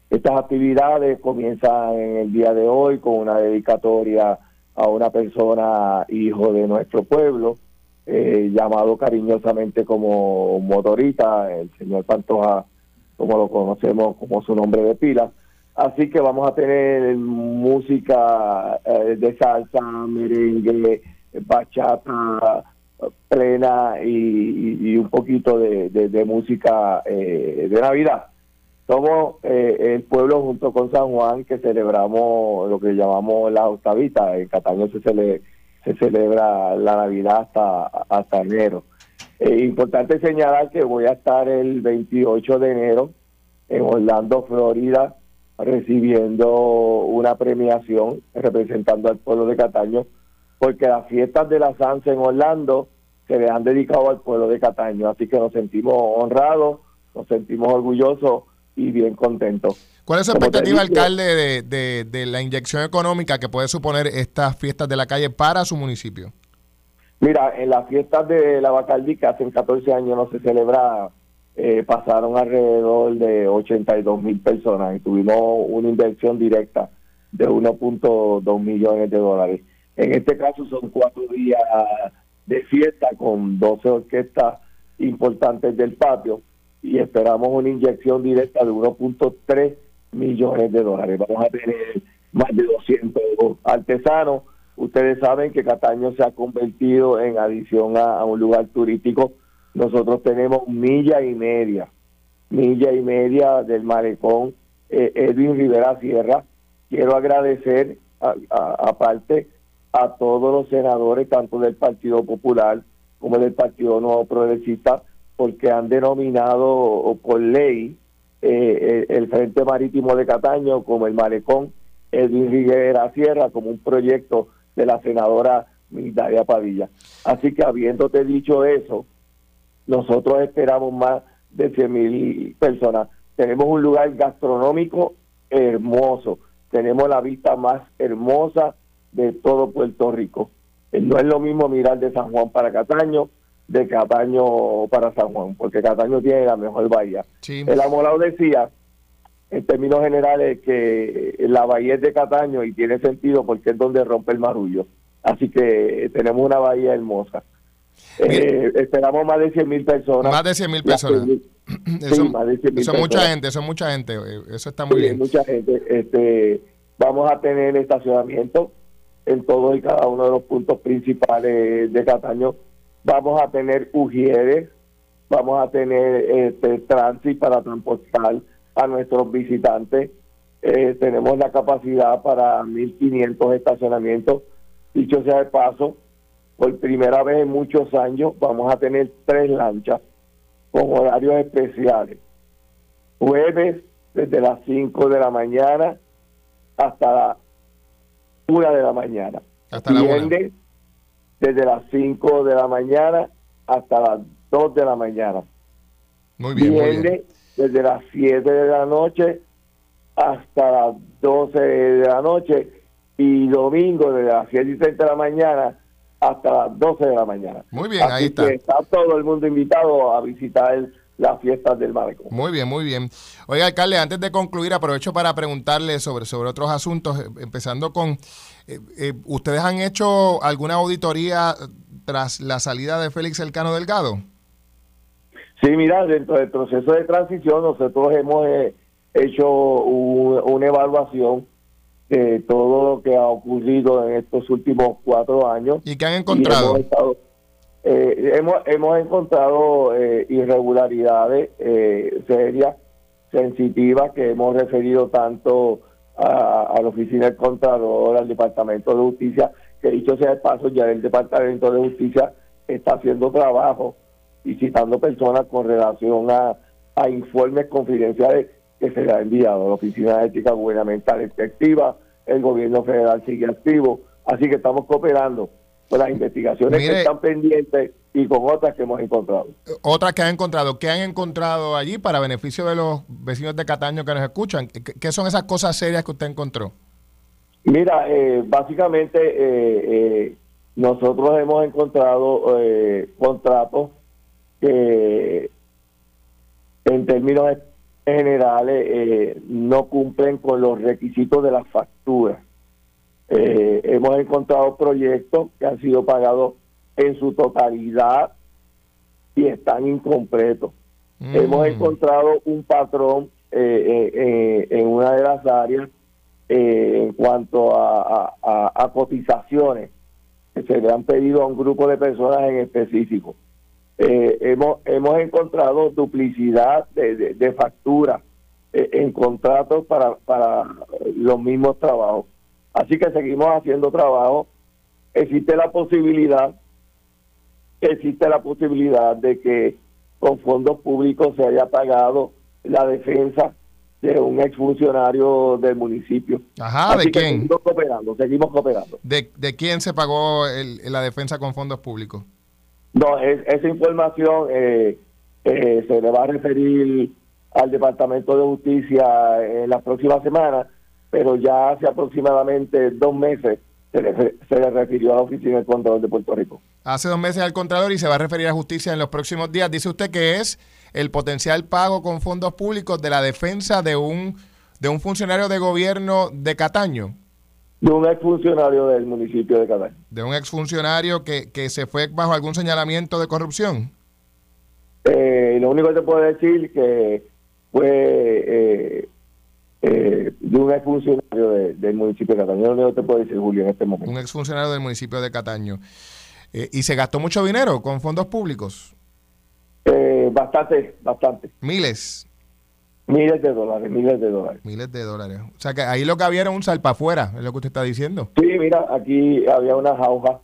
estas actividades comienzan en el día de hoy con una dedicatoria a una persona hijo de nuestro pueblo, eh, llamado cariñosamente como Motorita, el señor Pantoja, como lo conocemos como su nombre de pila. Así que vamos a tener música eh, de salsa, merengue, bachata, plena y, un poquito de, música eh, de Navidad. Somos eh, el pueblo junto con San Juan que celebramos lo que llamamos la octavita. En Cataño se, se celebra la Navidad hasta, hasta enero. Es importante señalar que voy a estar el 28 de enero en Orlando, Florida, recibiendo una premiación representando al pueblo de Cataño, porque las fiestas de la Sanse en Orlando se le han dedicado al pueblo de Cataño, así que nos sentimos honrados, nos sentimos orgullosos y bien contentos. ¿Cuál es su expectativa, alcalde, de, de, la inyección económica que puede suponer estas fiestas de la calle para su municipio? Mira, en las fiestas de la Bacaldi, que hace 14 años no se celebra, eh, pasaron alrededor de 82 mil personas y tuvimos una inversión directa de 1.2 millones de dólares. En este caso son cuatro días de fiesta con 12 orquestas importantes del patio y esperamos una inyección directa de 1.3 millones de dólares. Vamos a tener más de 200 artesanos. Ustedes saben que Cataño se ha convertido en adición a, un lugar turístico. Nosotros tenemos milla y media, milla y media del malecón eh, Edwin Rivera Sierra. Quiero agradecer aparte a todos los senadores, tanto del Partido Popular como del Partido Nuevo Progresista, porque han denominado por ley eh, el Frente Marítimo de Cataño como el Malecón Edwin Rivera Sierra como un proyecto de la senadora Militaria Padilla. Así que habiéndote dicho eso, nosotros esperamos más de 100 mil personas. Tenemos un lugar gastronómico hermoso, tenemos la vista más hermosa de todo Puerto Rico. Eh, no es lo mismo mirar de San Juan para Cataño, de Cataño para San Juan, porque Cataño tiene la mejor bahía. El Amolado decía, en términos generales, que la bahía es de Cataño y tiene sentido porque es donde rompe el marullo. Así que tenemos una bahía hermosa. Eh, esperamos más de 100 mil personas. Más de 100 mil personas. eso, son mucha gente, son mucha gente. Eso está muy bien. Mucha gente. Este, vamos a tener estacionamiento en todos y cada uno de los puntos principales de Cataño. Vamos a tener UGIERES, vamos a tener este, tránsito para transportar a nuestros visitantes. Eh, tenemos la capacidad para 1.500 estacionamientos. Dicho sea de paso, por primera vez en muchos años vamos a tener tres lanchas con horarios especiales. Jueves desde las 5 de la mañana hasta la una de la mañana. Hasta la desde las 5 de la mañana hasta las 2 de la mañana. Muy bien, muy bien. desde las 7 de la noche hasta las 12 de la noche y domingo desde las 7 y 30 de la mañana hasta las 12 de la mañana. Muy bien, ahí está. está todo el mundo invitado a visitar el, las fiestas del Marco. Muy bien, muy bien. Oiga, alcalde, antes de concluir, aprovecho para preguntarle sobre, sobre otros asuntos, eh, empezando con, eh, eh, ¿ustedes han hecho alguna auditoría tras la salida de Félix Elcano Delgado? Sí, mira, dentro del proceso de transición nosotros hemos hecho una evaluación de todo lo que ha ocurrido en estos últimos cuatro años. ¿Y qué han encontrado? Eh, hemos, hemos encontrado eh, irregularidades eh, serias, sensitivas, que hemos referido tanto a, la Oficina del Contralor, al Departamento de Justicia, que dicho sea el paso, ya el Departamento de Justicia está haciendo trabajo visitando personas con relación a, a informes confidenciales que se le ha enviado. La Oficina de Ética Gubernamental Efectiva, el Gobierno Federal sigue activo, así que estamos cooperando con las investigaciones que están pendientes y con otras que hemos encontrado. Otras que han encontrado. ¿Qué han encontrado allí para beneficio de los vecinos de Cataño que nos escuchan? ¿Qué, son esas cosas serias que usted encontró? Mira, eh, básicamente eh, eh, nosotros hemos encontrado contratos que en términos generales no cumplen con los requisitos de las facturas. Hemos encontrado proyectos que han sido pagados en su totalidad y están incompletos. Mm. Hemos encontrado un patrón eh, eh, en una de las áreas en cuanto a, cotizaciones se le han pedido a un grupo de personas en específico. Eh, hemos, hemos encontrado duplicidad de, de, facturas eh, en contratos para, para los mismos trabajos. Así que seguimos haciendo trabajo. Existe la posibilidad, existe la posibilidad de que con fondos públicos se haya pagado la defensa de un exfuncionario del municipio. Ajá, ¿de quién? Seguimos cooperando, seguimos cooperando. ¿De, de quién se pagó el, la defensa con fondos públicos? No, esa información eh, eh, se le va a referir al Departamento de Justicia en la próxima semana, pero ya hace aproximadamente dos meses se le, se le refirió a la Oficina del Contralor de Puerto Rico. Hace dos meses al Contralor y se va a referir a justicia en los próximos días. Dice usted que es el potencial pago con fondos públicos de la defensa de un, de un funcionario de gobierno de Cataño. De un exfuncionario del municipio de Cataño. De un exfuncionario que, que se fue bajo algún señalamiento de corrupción. Eh, lo único que te puedo decir que fue eh, eh, de un exfuncionario del municipio de Cataño. Lo único que te puedo decir, Julio, en este momento. Un exfuncionario del municipio de Cataño. ¿Y se gastó mucho dinero con fondos públicos? Eh, bastante, bastante. Miles. Miles de dólares, miles de dólares. Miles de dólares. O sea que ahí lo que había era un salpa afuera, es lo que usted está diciendo. Sí, mira, aquí había una jauja.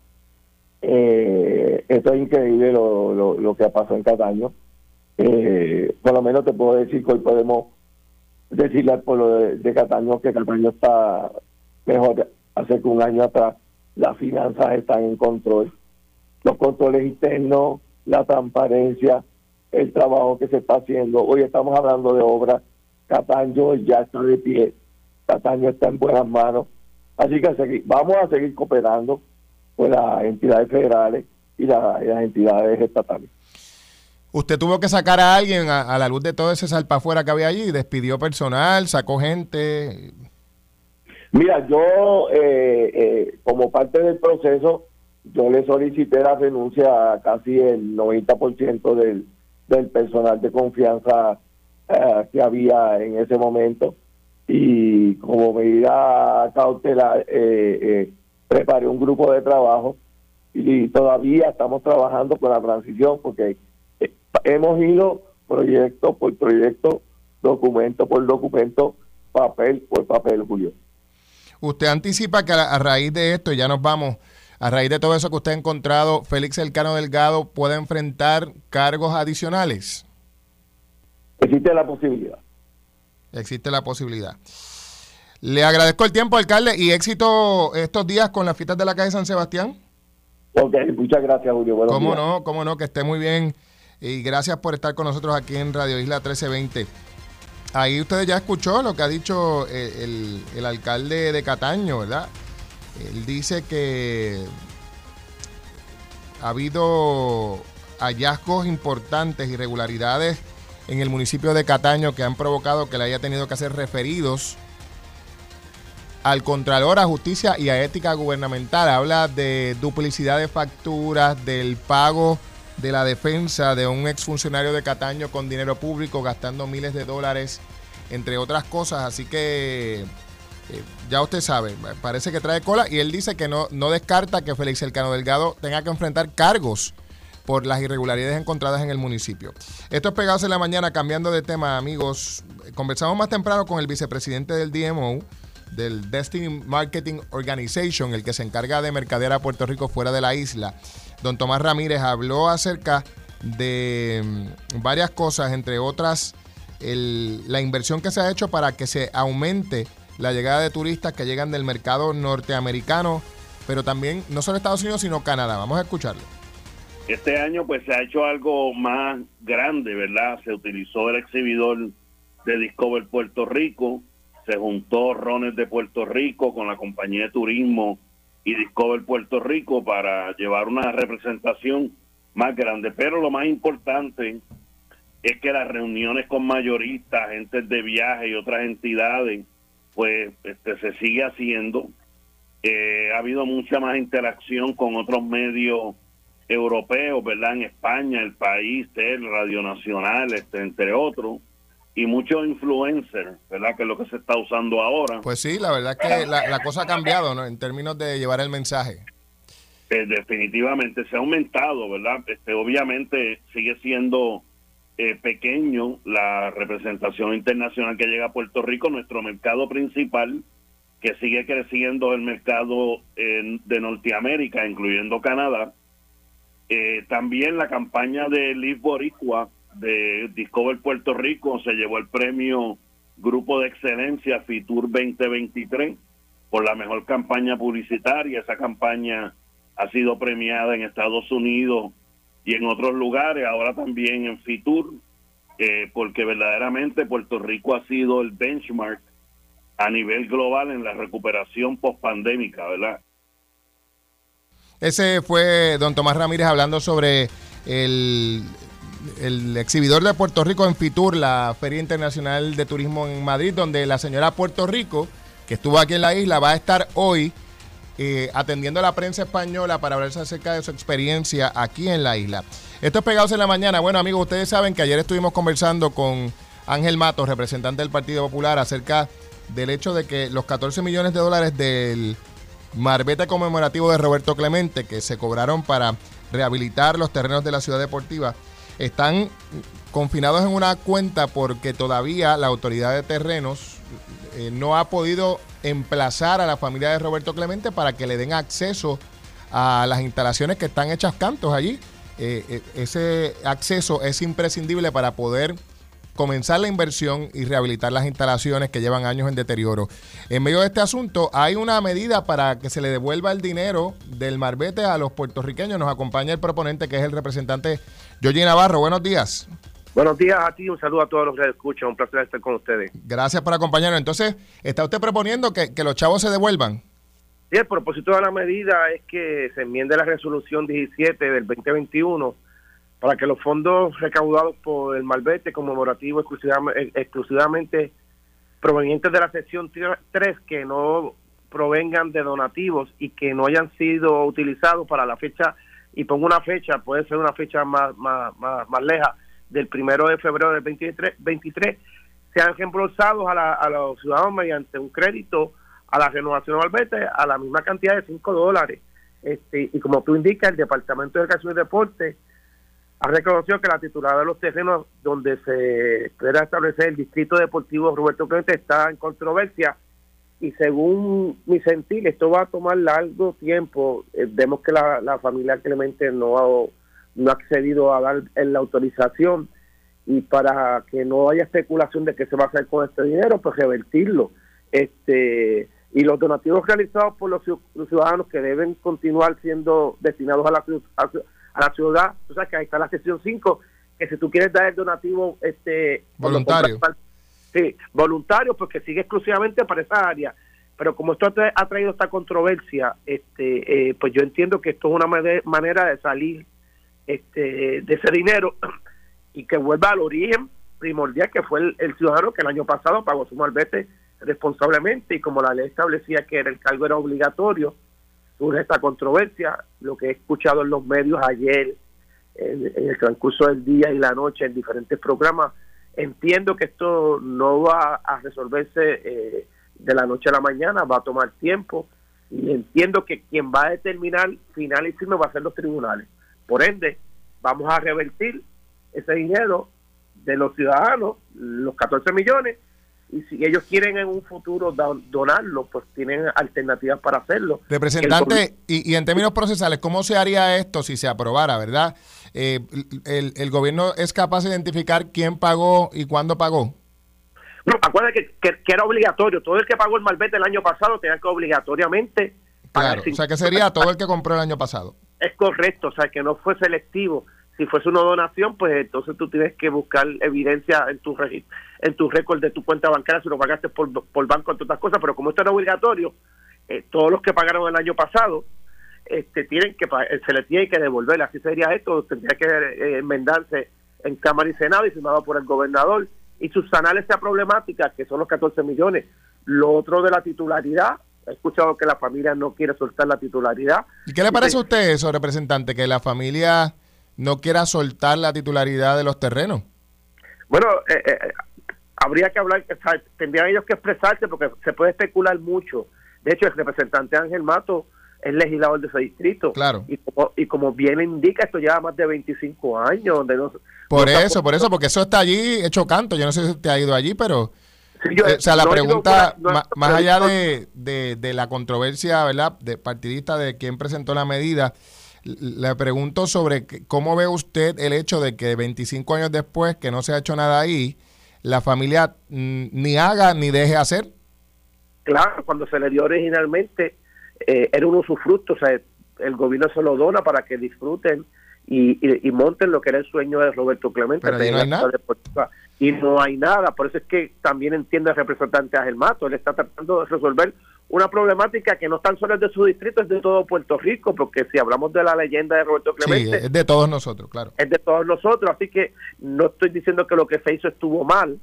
Eh, esto es increíble lo, lo, lo que ha pasado en Cataño. Eh, por lo menos te puedo decir que hoy podemos decirle al pueblo de, de Cataño que Cataño está mejor hace que un año atrás. Las finanzas están en control. Los controles internos la transparencia, el trabajo que se está haciendo. Hoy estamos hablando de obras. Cataño ya está de pie. Cataño está en buenas manos. Así que vamos a seguir cooperando con las entidades federales y, las entidades estatales. Usted tuvo que sacar a alguien a, la luz de todo ese salpa afuera que había allí, despidió personal, sacó gente. Mira, yo eh, eh, como parte del proceso yo le solicité la renuncia a casi el 90% del, del personal de confianza eh, que había en ese momento y como medida cautelar eh, eh, preparé un grupo de trabajo y todavía estamos trabajando con la transición porque hemos ido proyecto por proyecto, documento por documento, papel por papel, Julio. Usted anticipa que a raíz de esto, ya nos vamos, a raíz de todo eso que usted ha encontrado, Félix Elcano Delgado puede enfrentar cargos adicionales. Existe la posibilidad. Existe la posibilidad. Le agradezco el tiempo, alcalde, y éxito estos días con las fiestas de la calle San Sebastián. Ok, muchas gracias, Julio. Buenos cómo no, cómo no, que esté muy bien. Y gracias por estar con nosotros aquí en Radio Isla 1320. Ahí ustedes ya escuchó lo que ha dicho el, el alcalde de Cataño, ¿verdad? Él dice que ha habido hallazgos importantes, irregularidades en el municipio de Cataño que han provocado que le haya tenido que hacer referidos al Contralor, a Justicia y a Ética Gubernamental. Habla de duplicidad de facturas, del pago de la defensa de un exfuncionario de Cataño con dinero público, gastando miles de dólares, entre otras cosas. Así que eh, ya usted sabe, parece que trae cola y él dice que no, no descarta que Félix Elcano Delgado tenga que enfrentar cargos por las irregularidades encontradas en el municipio. Esto es Pegados en la Mañana, cambiando de tema, amigos. Conversamos más temprano con el vicepresidente del DMO, del Destiny Marketing Organization, el que se encarga de mercadear a Puerto Rico fuera de la isla. Don Tomás Ramírez habló acerca de mm, varias cosas, entre otras la inversión que se ha hecho para que se aumente la llegada de turistas que llegan del mercado norteamericano, pero también no solo Estados Unidos, sino Canadá. Vamos a escucharlo. Este año pues se ha hecho algo más grande, ¿verdad? Se utilizó el exhibidor de Discover Puerto Rico, se juntó Rones de Puerto Rico con la compañía de turismo y Discover Puerto Rico para llevar una representación más grande. Pero lo más importante es que las reuniones con mayoristas, agentes de viaje y otras entidades pues este, se sigue haciendo. Eh, ha habido mucha más interacción con otros medios europeos, ¿verdad? En España, el país, el Radio Nacional, este, entre otros, y muchos influencers, ¿verdad? Que es lo que se está usando ahora. Pues sí, la verdad es que la, cosa ha cambiado, ¿no? En términos de llevar el mensaje. Eh, definitivamente se ha aumentado, ¿verdad? Este, obviamente sigue siendo eh, pequeño la representación internacional que llega a Puerto Rico. Nuestro mercado principal, que sigue creciendo, el mercado de Norteamérica, incluyendo Canadá. Eh, también la campaña de Live Boricua de Discover Puerto Rico se llevó el premio Grupo de Excelencia FITUR 2023 por la mejor campaña publicitaria. Esa campaña ha sido premiada en Estados Unidos y en otros lugares, ahora también en FITUR, eh, porque verdaderamente Puerto Rico ha sido el benchmark a nivel global en la recuperación post-pandémica, ¿verdad? Ese fue don Tomás Ramírez hablando sobre el, el exhibidor de Puerto Rico en FITUR, la Feria Internacional de Turismo en Madrid, donde la señora Puerto Rico, que estuvo aquí en la isla, va a estar hoy eh, atendiendo a la prensa española para hablarse acerca de su experiencia aquí en la isla. Esto es Pegados en la Mañana. Bueno, amigos, ustedes saben que ayer estuvimos conversando con Ángel Matos, representante del Partido Popular, acerca del hecho de que los 14 millones de dólares del marbete conmemorativo de Roberto Clemente que se cobraron para rehabilitar los terrenos de la ciudad deportiva están confinados en una cuenta porque todavía la autoridad de terrenos eh, no ha podido emplazar a la familia de Roberto Clemente para que le den acceso a las instalaciones que están hechas cantos allí. Eh, eh, ese acceso es imprescindible para poder comenzar la inversión y rehabilitar las instalaciones que llevan años en deterioro. En medio de este asunto, hay una medida para que se le devuelva el dinero del marbete a los puertorriqueños. Nos acompaña el proponente, que es el representante Yoyi Navarro. Buenos días. Buenos días a ti, un saludo a todos los que escuchan, un placer estar con ustedes. Gracias por acompañarnos. Entonces, ¿está usted proponiendo que, los chavos se devuelvan? Sí, el propósito de la medida es que se enmiende la resolución 17 del 2021 para que los fondos recaudados por el Malvete conmemorativo exclusivamente, eh, exclusivamente provenientes de la sección 3 que no provengan de donativos y que no hayan sido utilizados para la fecha, y pongo una fecha, puede ser una fecha más, más, más, más leja, del primero de febrero del 23, 23 sean reembolsados a, a los ciudadanos mediante un crédito a la renovación Albete a la misma cantidad de 5 dólares. Este, y como tú indicas, el Departamento de Educación y Deporte ha reconocido que la titular de los terrenos donde se espera establecer el distrito deportivo Roberto Clemente está en controversia y según mi sentir esto va a tomar largo tiempo. Eh, vemos que la, la familia Clemente no ha no ha accedido a dar la autorización y para que no haya especulación de qué se va a hacer con este dinero, pues revertirlo. Este y los donativos realizados por los, ciudadanos que deben continuar siendo destinados a la, a, la ciudad, tú sabes que ahí está la sección 5, que si tú quieres dar el donativo este voluntario. Sí, voluntario, porque sigue exclusivamente para esa área. Pero como esto ha traído esta controversia, este, eh, pues yo entiendo que esto es una manera de salir este, de ese dinero y que vuelva al origen primordial que fue el, ciudadano que el año pasado pagó su malvete responsablemente y como la ley establecía que el cargo era obligatorio, surge esta controversia, lo que he escuchado en los medios ayer, en, el transcurso del día y la noche en diferentes programas, entiendo que esto no va a resolverse eh, de la noche a la mañana, va a tomar tiempo y entiendo que quien va a determinar final y firme va a ser los tribunales. Por ende, vamos a revertir ese dinero de los ciudadanos, los 14 millones, y si ellos quieren en un futuro donarlo, pues tienen alternativas para hacerlo. Representante, y, en términos procesales, ¿cómo se haría esto si se aprobara, verdad? Eh, el, gobierno es capaz de identificar quién pagó y cuándo pagó? No, acuérdate que, era obligatorio. Todo el que pagó el malvete el año pasado tenía que obligatoriamente pagar. Claro, o sea, que sería todo el que compró el año pasado es correcto, o sea, que no fue selectivo. Si fuese una donación, pues entonces tú tienes que buscar evidencia en tu en tu récord de tu cuenta bancaria si lo pagaste por, por banco, entre otras cosas, pero como esto era obligatorio, eh, todos los que pagaron el año pasado este tienen que eh, se le tiene que devolver, así sería esto, tendría que eh, enmendarse en Cámara y Senado y firmado por el gobernador y subsanar esa problemática que son los 14 millones. Lo otro de la titularidad, He escuchado que la familia no quiere soltar la titularidad. ¿Y qué le parece a usted eso, representante, que la familia no quiera soltar la titularidad de los terrenos? Bueno, eh, eh, habría que hablar, tendrían ellos que expresarse porque se puede especular mucho. De hecho, el representante Ángel Mato es legislador de ese distrito. Claro. Y como, y como bien indica, esto lleva más de 25 años. Donde no, por no eso, por eso, porque eso está allí hecho canto. Yo no sé si te ha ido allí, pero... Sí, yo- Eh, o sea, la no pregunta, no- más allá de, de- de la controversia, ¿verdad?, de partidista de quién presentó la medida, le pregunto sobre cómo ve usted el hecho de que 25 años después, que no se ha hecho nada ahí, la familia mm, ni haga ni deje hacer. Claro, cuando se le dio originalmente, eh, era un usufructo, o sea, el gobierno se lo dona para que disfruten y, y, y monten lo que era el sueño de Roberto Clemente. Pero no hay nada. Y no hay nada, por eso es que también entiende el representante Ángel Mato, él está tratando de resolver una problemática que no tan solo es de su distrito, es de todo Puerto Rico, porque si hablamos de la leyenda de Roberto Sí, Clemente, es de todos nosotros, claro. es de todos nosotros, así que no estoy diciendo que lo que se hizo estuvo mal,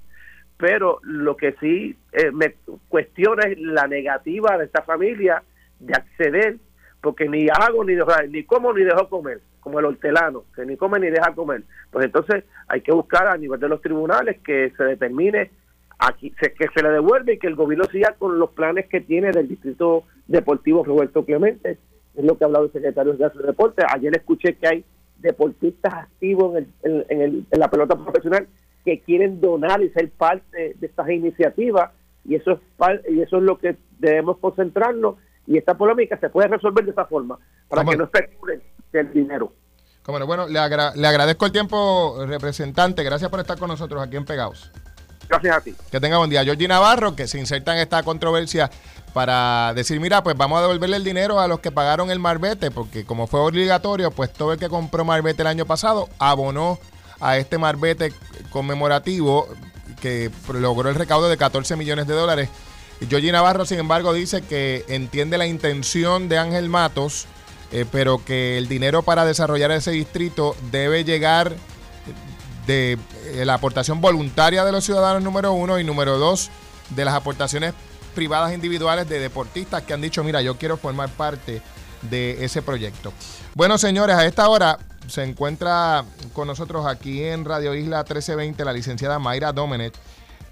pero lo que sí eh, me cuestiona es la negativa de esta familia de acceder, porque ni hago ni, o sea, ni como ni dejo comer, como el hortelano, que ni come ni deja comer. Pues entonces hay que buscar a nivel de los tribunales que se determine aquí que se le devuelve y que el gobierno siga con los planes que tiene del distrito deportivo Roberto Clemente. Es lo que ha hablado el secretario de Hacienda y Deportes. Ayer escuché que hay deportistas activos en, el- en- el- en la pelota profesional que quieren donar y ser parte de estas iniciativas y eso es y eso es lo que debemos concentrarnos y esta polémica se puede resolver de esa forma para ¿Cómo? que no especulen el dinero. Como no, bueno, le, agra- le agradezco el tiempo, representante. Gracias por estar con nosotros aquí en Pegados. Gracias a ti. Que tenga buen día. Georgie Navarro, que se inserta en esta controversia para decir, mira, pues vamos a devolverle el dinero a los que pagaron el marbete, porque como fue obligatorio, pues todo el que compró marbete el año pasado abonó a este marbete conmemorativo que logró el recaudo de 14 millones de dólares. Georgie Navarro, sin embargo, dice que entiende la intención de Ángel Matos, eh, pero que el dinero para desarrollar ese distrito debe llegar de eh, la aportación voluntaria de los ciudadanos número uno y número dos de las aportaciones privadas individuales de deportistas que han dicho, mira, yo quiero formar parte de ese proyecto. Bueno, señores, a esta hora se encuentra con nosotros aquí en Radio Isla 1320 la licenciada Mayra Domenech,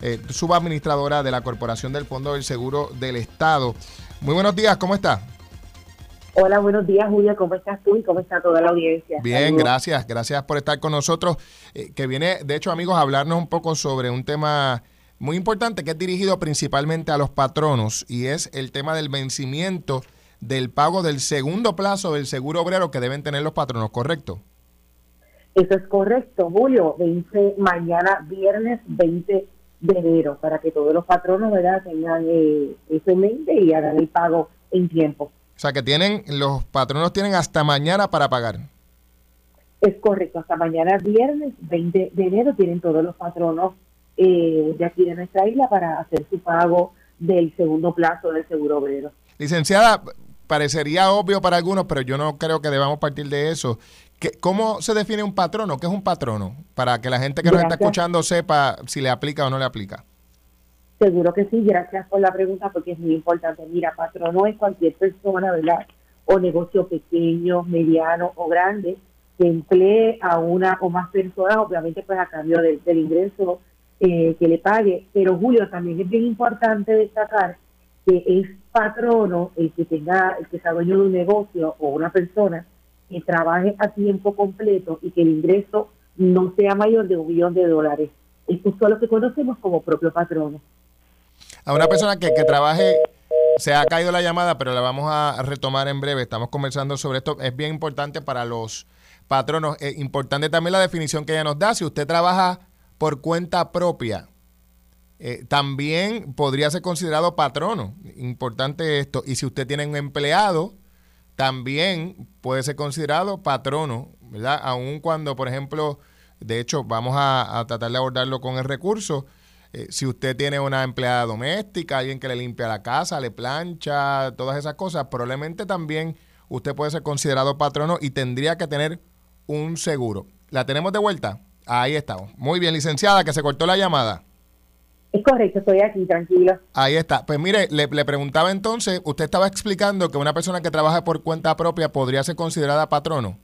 eh, subadministradora de la Corporación del Fondo del Seguro del Estado. Muy buenos días, ¿cómo está? Hola, buenos días, Julia. ¿Cómo estás tú y cómo está toda la audiencia? Bien, Saludos. gracias. Gracias por estar con nosotros. eh, que viene, de hecho, amigos, a hablarnos un poco sobre un tema muy importante que es dirigido principalmente a los patronos y es el tema del vencimiento del pago del segundo plazo del seguro obrero que deben tener los patronos, ¿correcto? Eso es correcto, Julio. Vence mañana, viernes 20 de enero, para que todos los patronos ¿verdad? tengan eh, eso en mente y hagan el pago en tiempo. O sea, que tienen, los patronos tienen hasta mañana para pagar. Es correcto, hasta mañana, viernes 20 de enero, tienen todos los patronos eh, de aquí de nuestra isla para hacer su pago del segundo plazo del seguro obrero. Licenciada, parecería obvio para algunos, pero yo no creo que debamos partir de eso. ¿Qué- ¿Cómo se define un patrono? ¿Qué es un patrono? Para que la gente que nos está Gracias. escuchando sepa si le aplica o no le aplica. Seguro que sí, gracias por la pregunta porque es muy importante. Mira, patrono es cualquier persona, ¿verdad? O negocio pequeño, mediano o grande que emplee a una o más personas, obviamente pues a cambio del- del ingreso eh, que le pague. Pero Julio, también es bien importante destacar que es patrono el que tenga, el que sea dueño de un negocio o una persona que trabaje a tiempo completo y que el ingreso no sea mayor de un millón de dólares. Esto es lo que conocemos como propio patrono. A una persona que, trabaje, se ha caído la llamada, pero la vamos a retomar en breve. Estamos conversando sobre esto. Es bien importante para los patronos. Es importante también la definición que ella nos da. Si usted trabaja por cuenta propia, eh, también podría ser considerado patrono. Importante esto. Y si usted tiene un empleado, también puede ser considerado patrono, ¿verdad? Aun cuando, por ejemplo, de hecho, vamos a, a tratar de abordarlo con el recurso. Eh, si usted tiene una empleada doméstica, alguien que le limpia la casa, le plancha, todas esas cosas, probablemente también usted puede ser considerado patrono y tendría que tener un seguro. ¿La tenemos de vuelta? Ahí estamos. Muy bien, licenciada, que se cortó la llamada. Es correcto, estoy aquí, tranquilo. Ahí está. Pues mire, le, le preguntaba entonces, usted estaba explicando que una persona que trabaja por cuenta propia podría ser considerada patrono.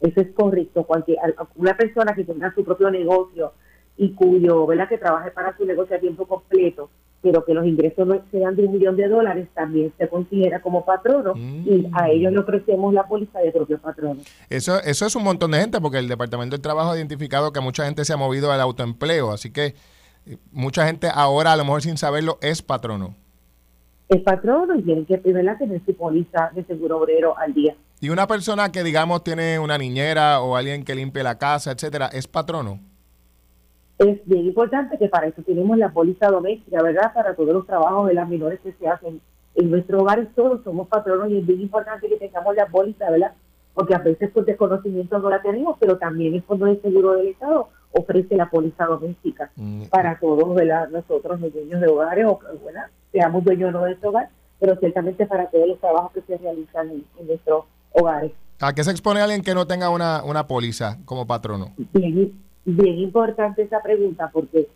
Eso es correcto. Cualquier, una persona que tenga su propio negocio y cuyo, ¿verdad? Que trabaje para su negocio a tiempo completo, pero que los ingresos no excedan de un millón de dólares, también se considera como patrono y a Mm. ellos le ofrecemos la póliza de propio patrono. Eso, eso es un montón de gente porque el Departamento del Trabajo ha identificado que mucha gente se ha movido al autoempleo, así que mucha gente ahora, a lo mejor sin saberlo, es patrono. Es patrono y tienen que ¿verdad? tener su póliza de seguro obrero al día. Y una persona que, digamos, tiene una niñera o alguien que limpie la casa, etcétera, ¿es patrono? Es bien importante que para eso tenemos la póliza doméstica, ¿verdad? Para todos los trabajos de las menores que se hacen en nuestro hogar, todos somos patronos y es bien importante que tengamos la póliza, ¿verdad? Porque a veces por desconocimiento no la tenemos, pero también el Fondo de Seguro del Estado ofrece la póliza doméstica para todos, ¿verdad? Nosotros, los dueños de hogares, o ¿verdad? seamos dueños no de este hogar, pero ciertamente para todos los trabajos que se realizan en, en nuestros hogares. ¿A qué se expone alguien que no tenga una, una póliza como patrono? Bien, bien importante esa pregunta porque,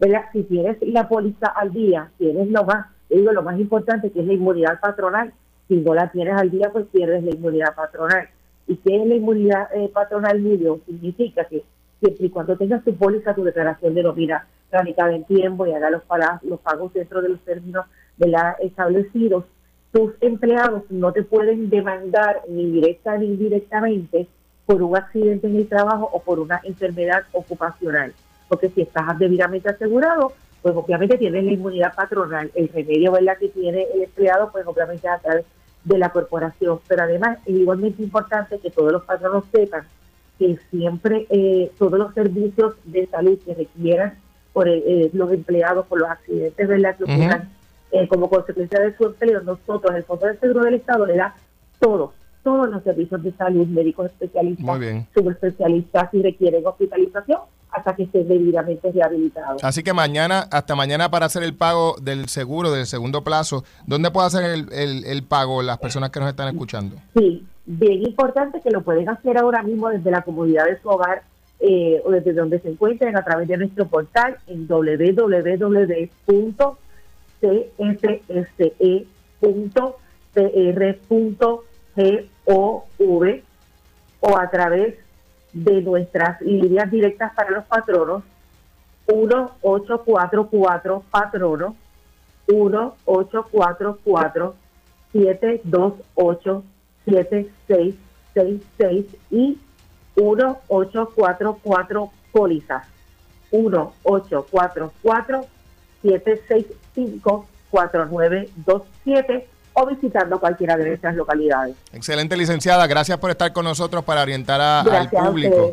¿verdad? Si tienes la póliza al día, tienes lo más, digo, lo más importante que es la inmunidad patronal. Si no la tienes al día, pues pierdes la inmunidad patronal. ¿Y qué es la inmunidad eh, patronal, Julio? Significa que siempre y cuando tengas tu póliza, tu declaración de nómina tramitada en tiempo y haga los, los pagos dentro de los términos ¿verdad? establecidos, tus empleados no te pueden demandar ni directa ni indirectamente por un accidente en el trabajo o por una enfermedad ocupacional. Porque si estás debidamente asegurado, pues obviamente tienes la inmunidad patronal. El remedio ¿verdad? que tiene el empleado, pues obviamente a través de la corporación. Pero además es igualmente importante que todos los patronos sepan que siempre eh, todos los servicios de salud que requieran por eh, los empleados por los accidentes ¿verdad? que ocurran eh, como consecuencia de su empleo, nosotros, el Fondo de Seguro del Estado, le da todos, todos los servicios de salud, médicos especialistas, subespecialistas si requieren hospitalización, hasta que estén debidamente rehabilitados. Así que mañana, hasta mañana para hacer el pago del seguro del segundo plazo, ¿dónde puede hacer el, el- el pago las personas que nos están escuchando? Sí, bien importante que lo pueden hacer ahora mismo desde la comodidad de su hogar eh, o desde donde se encuentren a través de nuestro portal en www.csse.pr.gov o a través de nuestras líneas directas para los patronos 1844 patrono 1844 728 7666 y 1844 pólizas 1844 765 4927 o visitando cualquiera de nuestras localidades. Excelente, licenciada. Gracias por estar con nosotros para orientar a- al a público.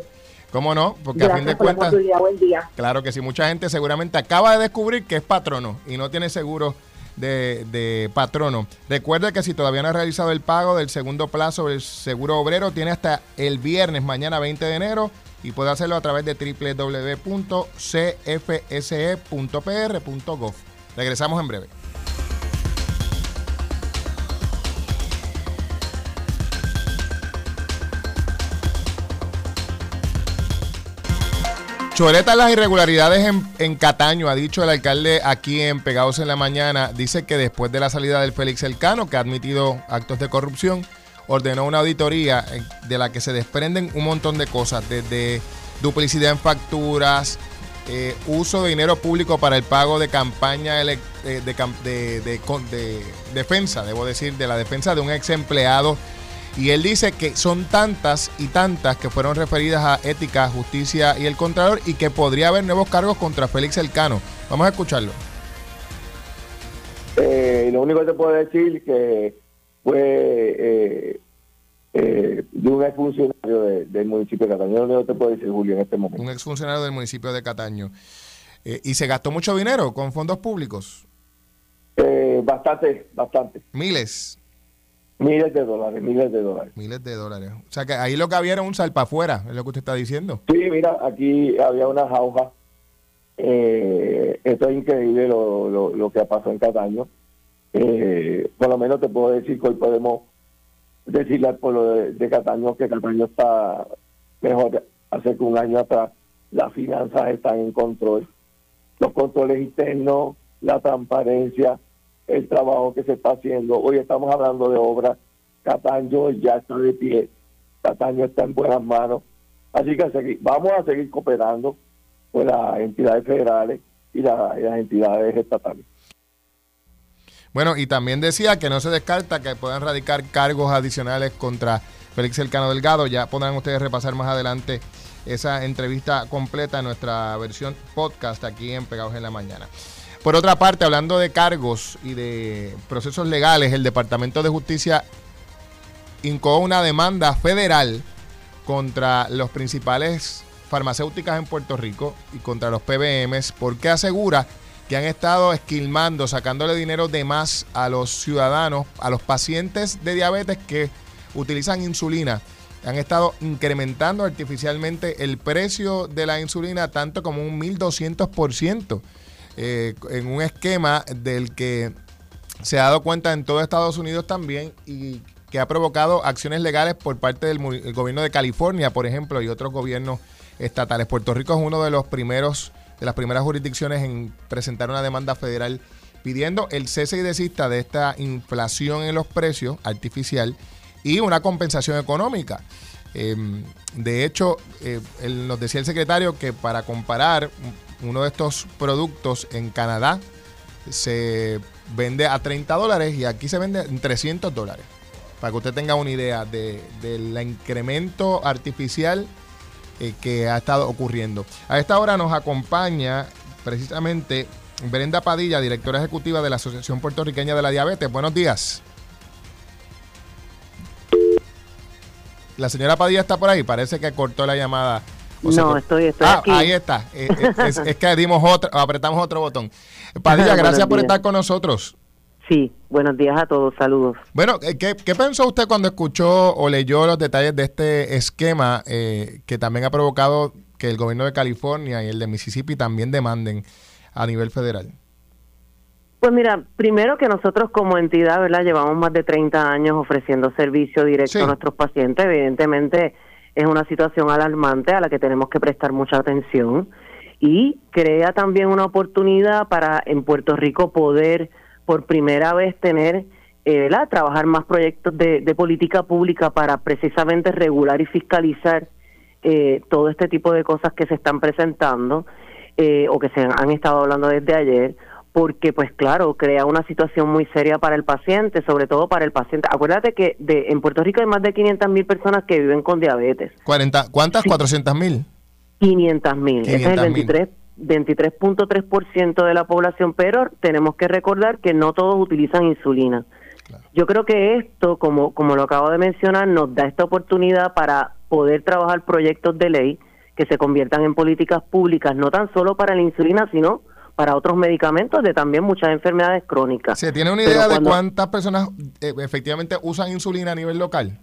¿Cómo no? Porque a fin de por cuentas, oportunidad. Buen día. claro que sí, mucha gente seguramente acaba de descubrir que es patrono y no tiene seguro de, de patrono. Recuerde que si todavía no ha realizado el pago del segundo plazo del seguro obrero, tiene hasta el viernes, mañana 20 de enero, y puede hacerlo a través de www.cfse.pr.gov. Regresamos en breve. Choretas las irregularidades en, Cataño, ha dicho el alcalde aquí en Pegados en la Mañana. Dice que después de la salida del Félix Elcano, que ha admitido actos de corrupción, ordenó una auditoría eh, de la que se desprenden un montón de cosas, desde duplicidad en facturas, eh, uso de dinero público para el pago de campaña eh, de, de- de de defensa, debo decir, de la defensa de un ex empleado. Y él dice que son tantas y tantas que fueron referidas a ética, justicia y el Contralor y que podría haber nuevos cargos contra Félix Elcano. Vamos a escucharlo. Eh, lo único que te puedo decir que fue eh, eh, de un exfuncionario de- del municipio de Cataño. Lo único que te puedo decir, Julio, en este momento. Un exfuncionario del municipio de Cataño. Eh, y se gastó mucho dinero con fondos públicos. Eh, bastante, bastante. Miles, Miles de dólares, miles de dólares. miles de dólares. O sea que ahí lo que había era un salpa afuera, es lo que usted está diciendo. Sí, mira, aquí había una jauja. Eh, esto es increíble lo, lo, lo que ha pasado en Cataño. Eh, por lo menos te puedo decir que hoy podemos decirle al pueblo de, de Cataño que Cataño está mejor hace que un año atrás. Las finanzas están en control. Los controles internos, la transparencia, el trabajo que se está haciendo. Hoy estamos hablando de obras. Cataño ya está de pie. Cataño está en buenas manos. Así que vamos a seguir cooperando con las entidades federales y las entidades estatales. Bueno, y también decía que no se descarta que puedan radicar cargos adicionales contra Félix Elcano Delgado. Ya podrán ustedes repasar más adelante esa entrevista completa en nuestra versión podcast aquí en Pegados en la Mañana. Por otra parte, hablando de cargos y de procesos legales, el Departamento de Justicia incoó una demanda federal contra los principales farmacéuticas en Puerto Rico y contra los PBMs porque asegura que han estado esquilmando, sacándole dinero de más a los ciudadanos, a los pacientes de diabetes que utilizan insulina. Han estado incrementando artificialmente el precio de la insulina tanto como un 1200% eh, en un esquema del que se ha dado cuenta en todo Estados Unidos también y que ha provocado acciones legales por parte del gobierno de California, por ejemplo, y otros gobiernos estatales. Puerto Rico es uno de los primeros, de las primeras jurisdicciones en presentar una demanda federal pidiendo el cese y desista de esta inflación en los precios artificial y una compensación económica. Em, de hecho, eh, nos decía el secretario que para comparar uno de estos productos en Canadá se vende a 30 dólares y aquí se vende en 300 dólares. Para que usted tenga una idea del incremento artificial eh, que ha estado ocurriendo. A esta hora nos acompaña precisamente Brenda Padilla, directora ejecutiva de la Asociación Puertorriqueña de la Diabetes. Buenos días. La señora Padilla está por ahí, parece que cortó la llamada. No, estoy, estoy ah, Ahí está. Eh, eh, es, que dimos otro, apretamos otro botón. Padilla, gracias por estar con nosotros. Sí, buenos días a todos, saludos. Bueno, eh, ¿qué, pensó usted cuando escuchó o leyó los detalles de este esquema eh, que también ha provocado que el gobierno de California y el de Mississippi también demanden a nivel federal? Pues mira, primero que nosotros como entidad, ¿verdad? Llevamos más de 30 años ofreciendo servicio directo a nuestros pacientes. Evidentemente es una situación alarmante a la que tenemos que prestar mucha atención y crea también una oportunidad para en Puerto Rico poder por primera vez tener, eh, trabajar más proyectos de, política pública para precisamente regular y fiscalizar eh, todo este tipo de cosas que se están presentando eh, o que se han estado hablando desde ayer, porque pues claro, crea una situación muy seria para el paciente, sobre todo para el paciente. Acuérdate que de, en Puerto Rico hay más de 500 mil personas que viven con diabetes. 40, ¿Cuántas? ¿400 mil? 500 mil. Ese es el 23 23.3% de la población, pero tenemos que recordar que no todos utilizan insulina. Yo creo que esto, como, como lo acabo de mencionar, nos da esta oportunidad para poder trabajar proyectos de ley que se conviertan en políticas públicas, no tan solo para la insulina, sino para otros medicamentos de también muchas enfermedades crónicas. ¿Se tiene una idea de cuántas personas eh, efectivamente usan insulina a nivel local?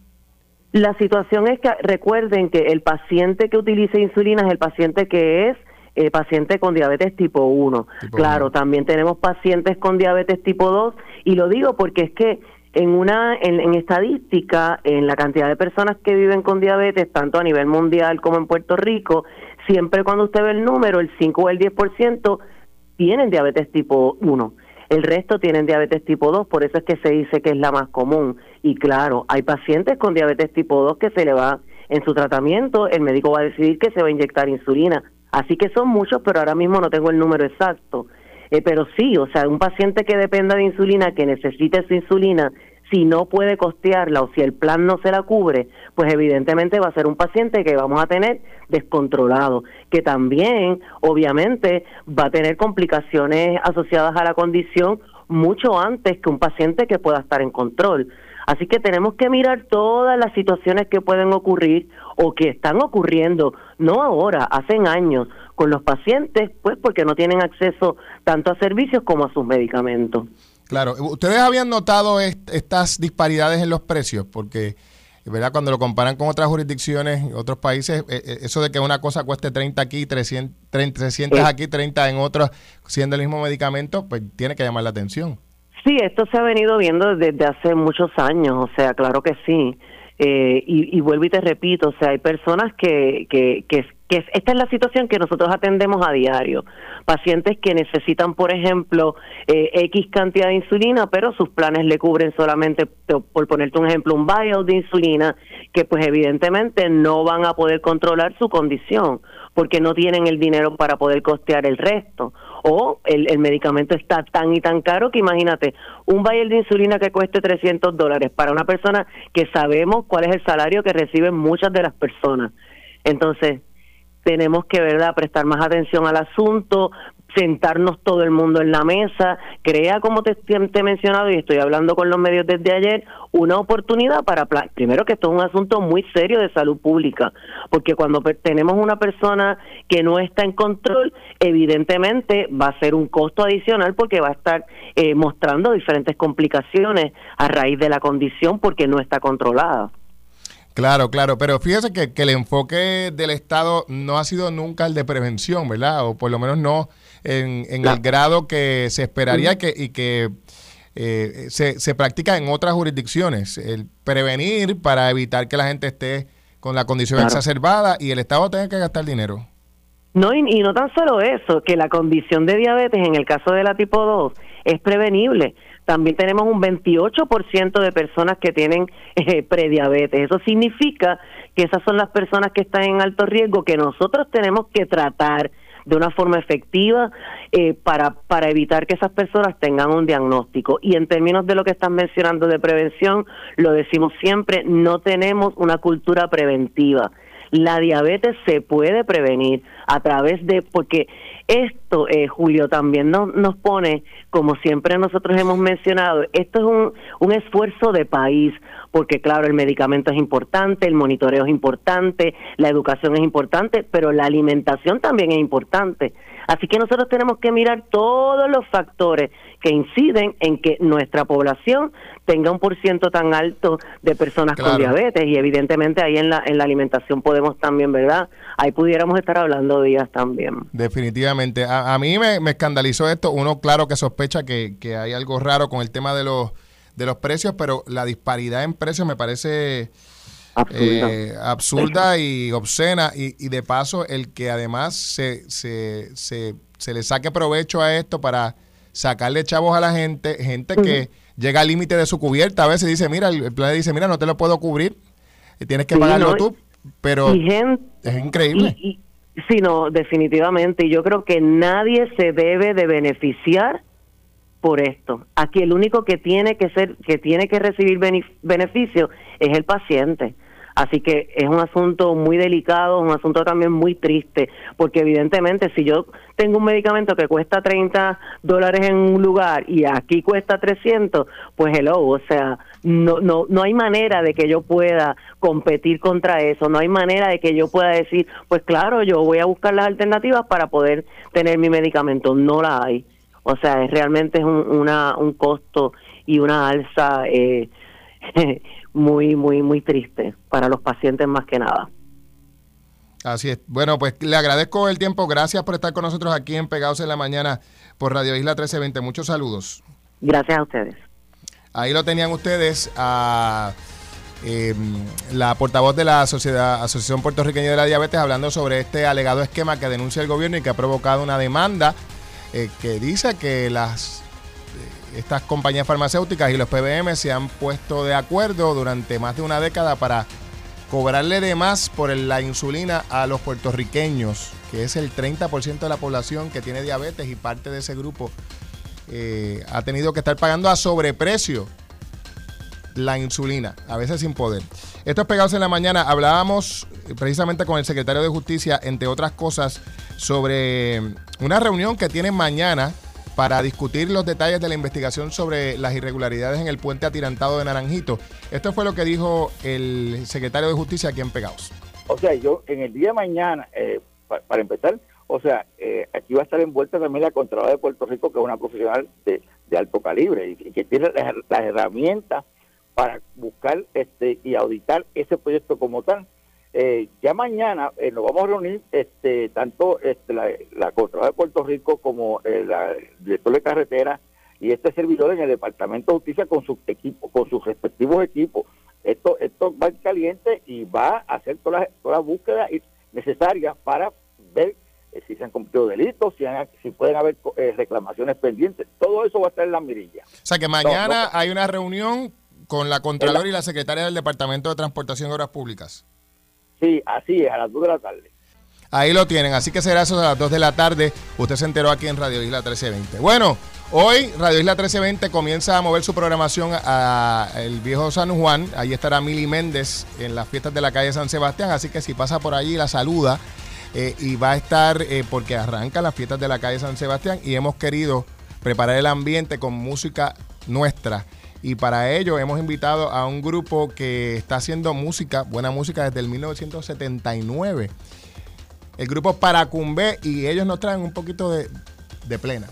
La situación es que recuerden que el paciente que utiliza insulina es el paciente que es eh, pacientes con diabetes tipo 1. claro, también tenemos pacientes con diabetes tipo 2 y lo digo porque es que en una en, estadística, en la cantidad de personas que viven con diabetes, tanto a nivel mundial como en Puerto Rico, siempre cuando usted ve el número, el 5 o el 10% tienen diabetes tipo 1. El resto tienen diabetes tipo 2, por eso es que se dice que es la más común. Y claro, hay pacientes con diabetes tipo 2 que se le va en su tratamiento, el médico va a decidir que se va a inyectar insulina. Así que son muchos, pero ahora mismo no tengo el número exacto. Eh, pero sí, o sea, un paciente que dependa de insulina, que necesite su insulina, si no puede costearla o si el plan no se la cubre, pues evidentemente va a ser un paciente que vamos a tener descontrolado, que también obviamente va a tener complicaciones asociadas a la condición mucho antes que un paciente que pueda estar en control. Así que tenemos que mirar todas las situaciones que pueden ocurrir o que están ocurriendo, no ahora, hace años, con los pacientes, pues porque no tienen acceso tanto a servicios como a sus medicamentos. Claro, ¿ustedes habían notado estas disparidades en los precios? Porque, ¿verdad? Cuando lo comparan con otras jurisdicciones, otros países, eh, eh, eso de que una cosa cueste 30 aquí, 300, 300 aquí, 30 en otros, siendo el mismo medicamento, pues tiene que llamar la atención. Sí, esto se ha venido viendo desde hace muchos años, o sea, claro que sí. Eh, y, vuelvo y te repito, o sea, hay personas que, que, que, que, esta es la situación que nosotros atendemos a diario. Pacientes que necesitan, por ejemplo, eh, X cantidad de insulina, pero sus planes le cubren solamente, por ponerte un ejemplo, un vial de insulina, que pues evidentemente no van a poder controlar su condición porque no tienen el dinero para poder costear el resto. O el, el medicamento está tan y tan caro que imagínate, un vial de insulina que cueste 300 dólares para una persona que sabemos cuál es el salario que reciben muchas de las personas. Entonces, tenemos que verdad prestar más atención al asunto, sentarnos todo el mundo en la mesa, crea, como te, he mencionado y estoy hablando con los medios desde ayer, una oportunidad para, primero que esto es un asunto muy serio de salud pública, porque cuando tenemos una persona que no está en control, evidentemente va a ser un costo adicional porque va a estar eh, mostrando diferentes complicaciones a raíz de la condición porque no está controlada. Claro, claro, pero fíjese que, que el enfoque del Estado no ha sido nunca el de prevención, ¿verdad? O por lo menos no en, el grado que se esperaría que, y que eh, se, se practica en otras jurisdicciones. El prevenir para evitar que la gente esté con la condición exacerbada y el Estado tenga que gastar dinero. No, y, y, no tan solo eso, que la condición de diabetes en el caso de la tipo 2 es prevenible. También tenemos un 28% de personas que tienen eh, prediabetes. Eso significa que esas son las personas que están en alto riesgo que nosotros tenemos que tratar de una forma efectiva eh, para, para evitar que esas personas tengan un diagnóstico. Y en términos de lo que están mencionando de prevención, lo decimos siempre, no tenemos una cultura preventiva. La diabetes se puede prevenir a través de, porque esto, eh, Julio, también nos pone, como siempre nosotros hemos mencionado, esto es un, un esfuerzo de país, porque claro, el medicamento es importante, el monitoreo es importante, la educación es importante, pero la alimentación también es importante. Así que nosotros tenemos que mirar todos los factores que inciden en que nuestra población tenga un por ciento tan alto de personas con diabetes y evidentemente ahí en la, en la alimentación podemos también, ¿verdad? Ahí pudiéramos estar hablando días también. Definitivamente. A, mí me, me, escandalizó esto. Uno, claro que sospecha que, que hay algo raro con el tema de los, de los precios, pero la disparidad en precios me parece... Absurda. Eh, y obscena y, y, de paso el que además se, se, se, se le saque provecho a esto para sacarle chavos a la gente, gente que llega al límite de su cubierta, a veces dice, mira, el, plan dice, mira, no te lo puedo cubrir, eh, tienes que pagarlo tú, pero es increíble. sí, no, definitivamente, y yo creo que nadie se debe de beneficiar por esto. Aquí el único que tiene que ser, que tiene que recibir beneficio es el paciente. Así que es un asunto muy delicado, un asunto también muy triste, porque evidentemente si yo tengo un medicamento que cuesta 30 dólares en un lugar y aquí cuesta 300, pues hello, o sea, no, no, no hay manera de que yo pueda competir contra eso, no hay manera de que yo pueda decir, pues claro, yo voy a buscar las alternativas para poder tener mi medicamento, no la hay. O sea, es, realmente un, una, un costo y una alza eh, muy, muy, muy triste para los pacientes más que nada. Así es. Bueno, pues le agradezco el tiempo. Gracias por estar con nosotros aquí en Pegados en la Mañana por Radio Isla 1320. Muchos saludos. Gracias a ustedes. Ahí lo tenían ustedes a em, la portavoz de la Sociedad, Asociación Puertorriqueña de la Diabetes hablando sobre este alegado esquema que denuncia el gobierno y que ha provocado una demanda eh, que dice que las estas compañías farmacéuticas y los PBM se han puesto de acuerdo durante más de una década para cobrarle de más por la insulina a los puertorriqueños, que es el 30% de la población que tiene diabetes y parte de ese grupo eh, ha tenido que estar pagando a sobreprecio la insulina, a veces sin poder. Esto es Pegados en la Mañana. Hablábamos precisamente con el secretario de Justicia, entre otras cosas, sobre una reunión que tienen mañana para discutir los detalles de la investigación sobre las irregularidades en el puente atirantado de Naranjito. Esto fue lo que dijo el secretario de Justicia aquí en Pegaos. O sea, yo en el día de mañana, eh, para, empezar, o sea, eh, aquí va a estar envuelta también la Contralora de Puerto Rico, que es una profesional de, alto calibre y, que tiene las, herramientas para buscar este y auditar ese proyecto como tal. Eh, ya mañana eh, nos vamos a reunir este, tanto este, la, la Contralora de Puerto Rico como el, director de carretera y este servidor en el Departamento de Justicia con sus equipos, con sus respectivos equipos. Esto, esto va en caliente y va a hacer todas las, todas las búsquedas necesarias para ver eh, si se han cometido delitos, si, si pueden haber reclamaciones pendientes. Todo eso va a estar en la mirilla. O sea que mañana hay una reunión con la Contralora y la Secretaria del Departamento de Transportación y Obras Públicas. Sí, así es, a las 2 de la tarde. Ahí lo tienen. Así que será eso a las 2 de la tarde. Usted se enteró aquí en Radio Isla 1320. Bueno, hoy Radio Isla 1320 comienza a mover su programación a el viejo San Juan. Ahí estará Mili Méndez en las fiestas de la calle San Sebastián. Así que si pasa por allí, la saluda. Eh, y va a estar eh, porque arranca las fiestas de la calle San Sebastián y hemos querido preparar el ambiente con música nuestra. Y para ello hemos invitado a un grupo que está haciendo música, buena música desde el 1979. El grupo Paracumbe y ellos nos traen un poquito de, de plena.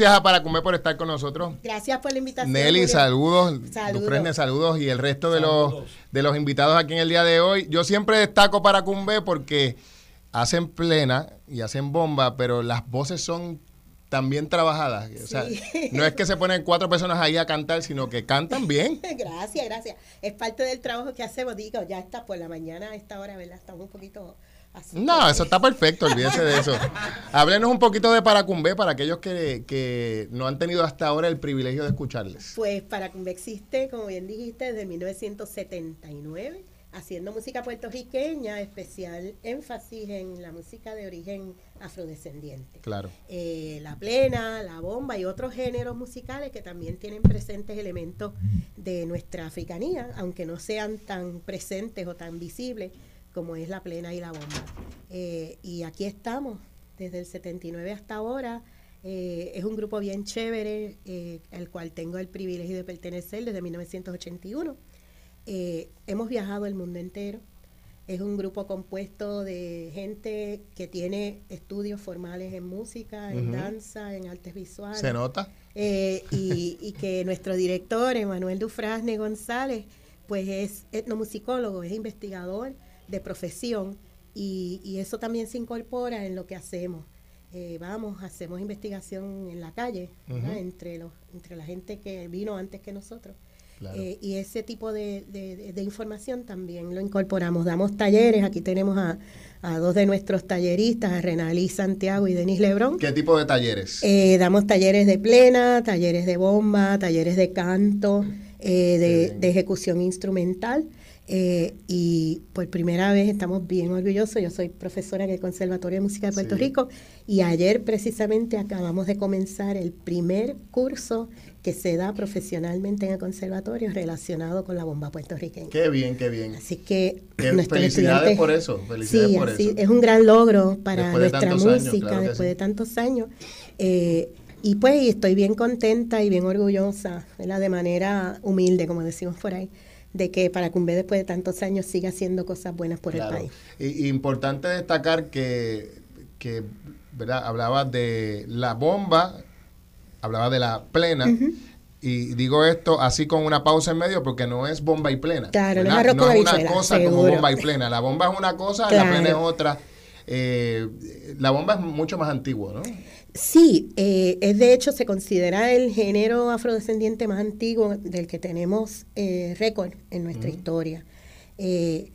Gracias a Paracumbe por estar con nosotros. Gracias por la invitación. Nelly, Julio. saludos. Saludos. Dufresne, saludos. Y el resto de los, de los invitados aquí en el día de hoy. Yo siempre destaco para Cumbe porque hacen plena y hacen bomba, pero las voces son también trabajadas. O sea, Sí. no es que se ponen cuatro personas ahí a cantar, sino que cantan bien. Gracias, gracias. Es parte del trabajo que hacemos. Digo, ya está por la mañana a esta hora, ¿verdad? Estamos un poquito así. No, eso está perfecto, olvídese de eso. Háblenos un poquito de Paracumbe para aquellos que, que no han tenido hasta ahora el privilegio de escucharles. Pues Paracumbe existe, como bien dijiste, desde 1979, haciendo música puertorriqueña, especial énfasis en la música de origen afrodescendiente. Claro. Eh, la plena, la bomba y otros géneros musicales que también tienen presentes elementos de nuestra africanía, aunque no sean tan presentes o tan visibles como es la plena y la bomba. Eh, y aquí estamos, desde el 79 hasta ahora. Eh, es un grupo bien chévere, eh, al cual tengo el privilegio de pertenecer desde 1981. Eh, hemos viajado el mundo entero. Es un grupo compuesto de gente que tiene estudios formales en música, en Ujú. danza, en artes visuales. ¿Se nota? Eh, y, y que nuestro director, Emanuel Dufrasne González, pues es etnomusicólogo, es investigador de profesión y, y eso también se incorpora en lo que hacemos. Eh, vamos, hacemos investigación en la calle, entre, los, entre la gente que vino antes que nosotros. Claro. Eh, y ese tipo de, de- de- de información también lo incorporamos. Damos talleres, aquí tenemos a, a dos de nuestros talleristas, a Renalí Santiago y Denis Lebrón. ¿Qué tipo de talleres? Eh, damos talleres de plena, talleres de bomba, talleres de canto, eh, de, de ejecución instrumental. Eh, y por primera vez estamos bien orgullosos. Yo soy profesora en el Conservatorio de Música de Puerto Sí. Rico y ayer precisamente acabamos de comenzar el primer curso que se da profesionalmente en el conservatorio relacionado con la bomba puertorriqueña. Qué bien, qué bien. Así que Qué felicidades por eso, felicidades sí, por así, eso. es un gran logro para Después nuestra años, música claro después sí. de tantos años. Eh, y pues y estoy bien contenta y bien orgullosa, ¿verdad? de manera humilde, como decimos por ahí, de que para Cumbe después de tantos años siga haciendo cosas buenas por Claro. el país. Y, importante destacar que, que ¿verdad? hablaba de la bomba, hablaba de la plena. Y digo esto así con una pausa en medio porque no es bomba y plena. Claro, no es una cosa como bomba y plena. La bomba es una cosa, Claro. la plena es otra. Eh, la bomba es mucho más antigua, ¿no? Sí, eh, es de hecho se considera el género afrodescendiente más antiguo del que tenemos eh, récord en nuestra historia. Eh,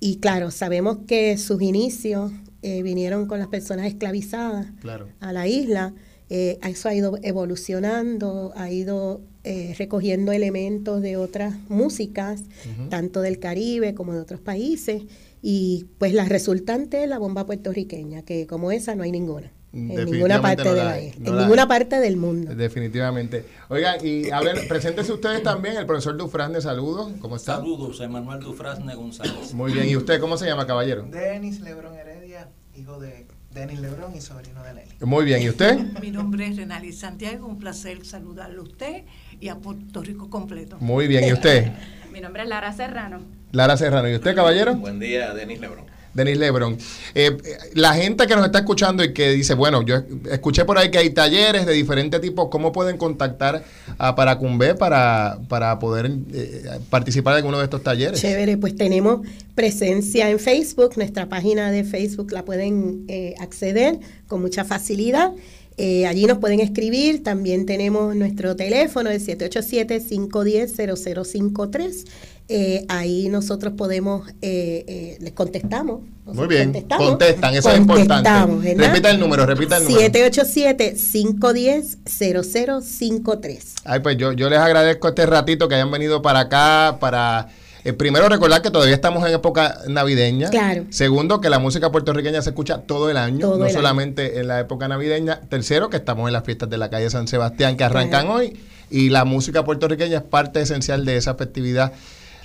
y claro, sabemos que sus inicios eh, vinieron con las personas esclavizadas Claro. a la isla. Eh, eso ha ido evolucionando, ha ido eh, recogiendo elementos de otras músicas, tanto del Caribe como de otros países. Y pues la resultante es la bomba puertorriqueña, que como esa no hay ninguna. En ninguna parte no de la la hay, isla, no en la ninguna hay. parte del mundo. Definitivamente. Oigan, y hablen, preséntese ustedes también, el profesor Dufrasne, saludos. ¿Cómo está? Saludos, Emanuel Dufrasne González. Muy bien. ¿Y usted cómo se llama, caballero? Denis Lebrón Heredia, hijo de Denis Lebrón y sobrino de Nelly. Muy bien. ¿Y usted? Mi nombre es Renali Santiago, un placer saludarlo a usted y a Puerto Rico completo. Muy bien. ¿Y usted? Mi nombre es Lara Serrano. Lara Serrano. ¿Y usted, caballero? Buen día, Denis Lebrón. Denis Lebron. Eh, eh, la gente que nos está escuchando y que dice, bueno, yo escuché por ahí que hay talleres de diferentes tipos, ¿cómo pueden contactar a Paracumbe para, para poder eh, participar de alguno de estos talleres? Chévere, pues tenemos presencia en Facebook, nuestra página de Facebook la pueden eh, acceder con mucha facilidad. Eh, allí nos pueden escribir, también tenemos nuestro teléfono el 787-510-0053. Eh, ahí nosotros podemos, eh, eh, les contestamos. Muy bien, contestamos. contestan, eso es importante. Repita el número, repita el número. 787-510-0053. Ay, pues yo, yo les agradezco este ratito que hayan venido para acá, para... eh, primero recordar que todavía estamos en época navideña. Claro. Segundo, que la música puertorriqueña se escucha todo el año, Todo no el año. solamente en la época navideña. Tercero, que estamos en las fiestas de la calle San Sebastián que arrancan hoy y la música puertorriqueña es parte esencial de esa festividad.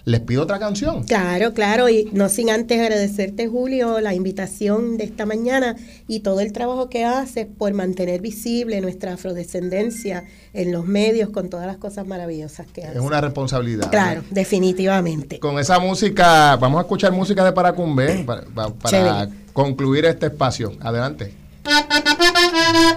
Les pido otra canción. Claro, claro, y no sin antes agradecerte, Julio, la invitación de esta mañana y todo el trabajo que haces por mantener visible nuestra afrodescendencia en los medios con todas las cosas maravillosas que haces. Es una responsabilidad. Claro, definitivamente. Con esa música, vamos a escuchar música de Paracumbe para, para- concluir este espacio. Adelante.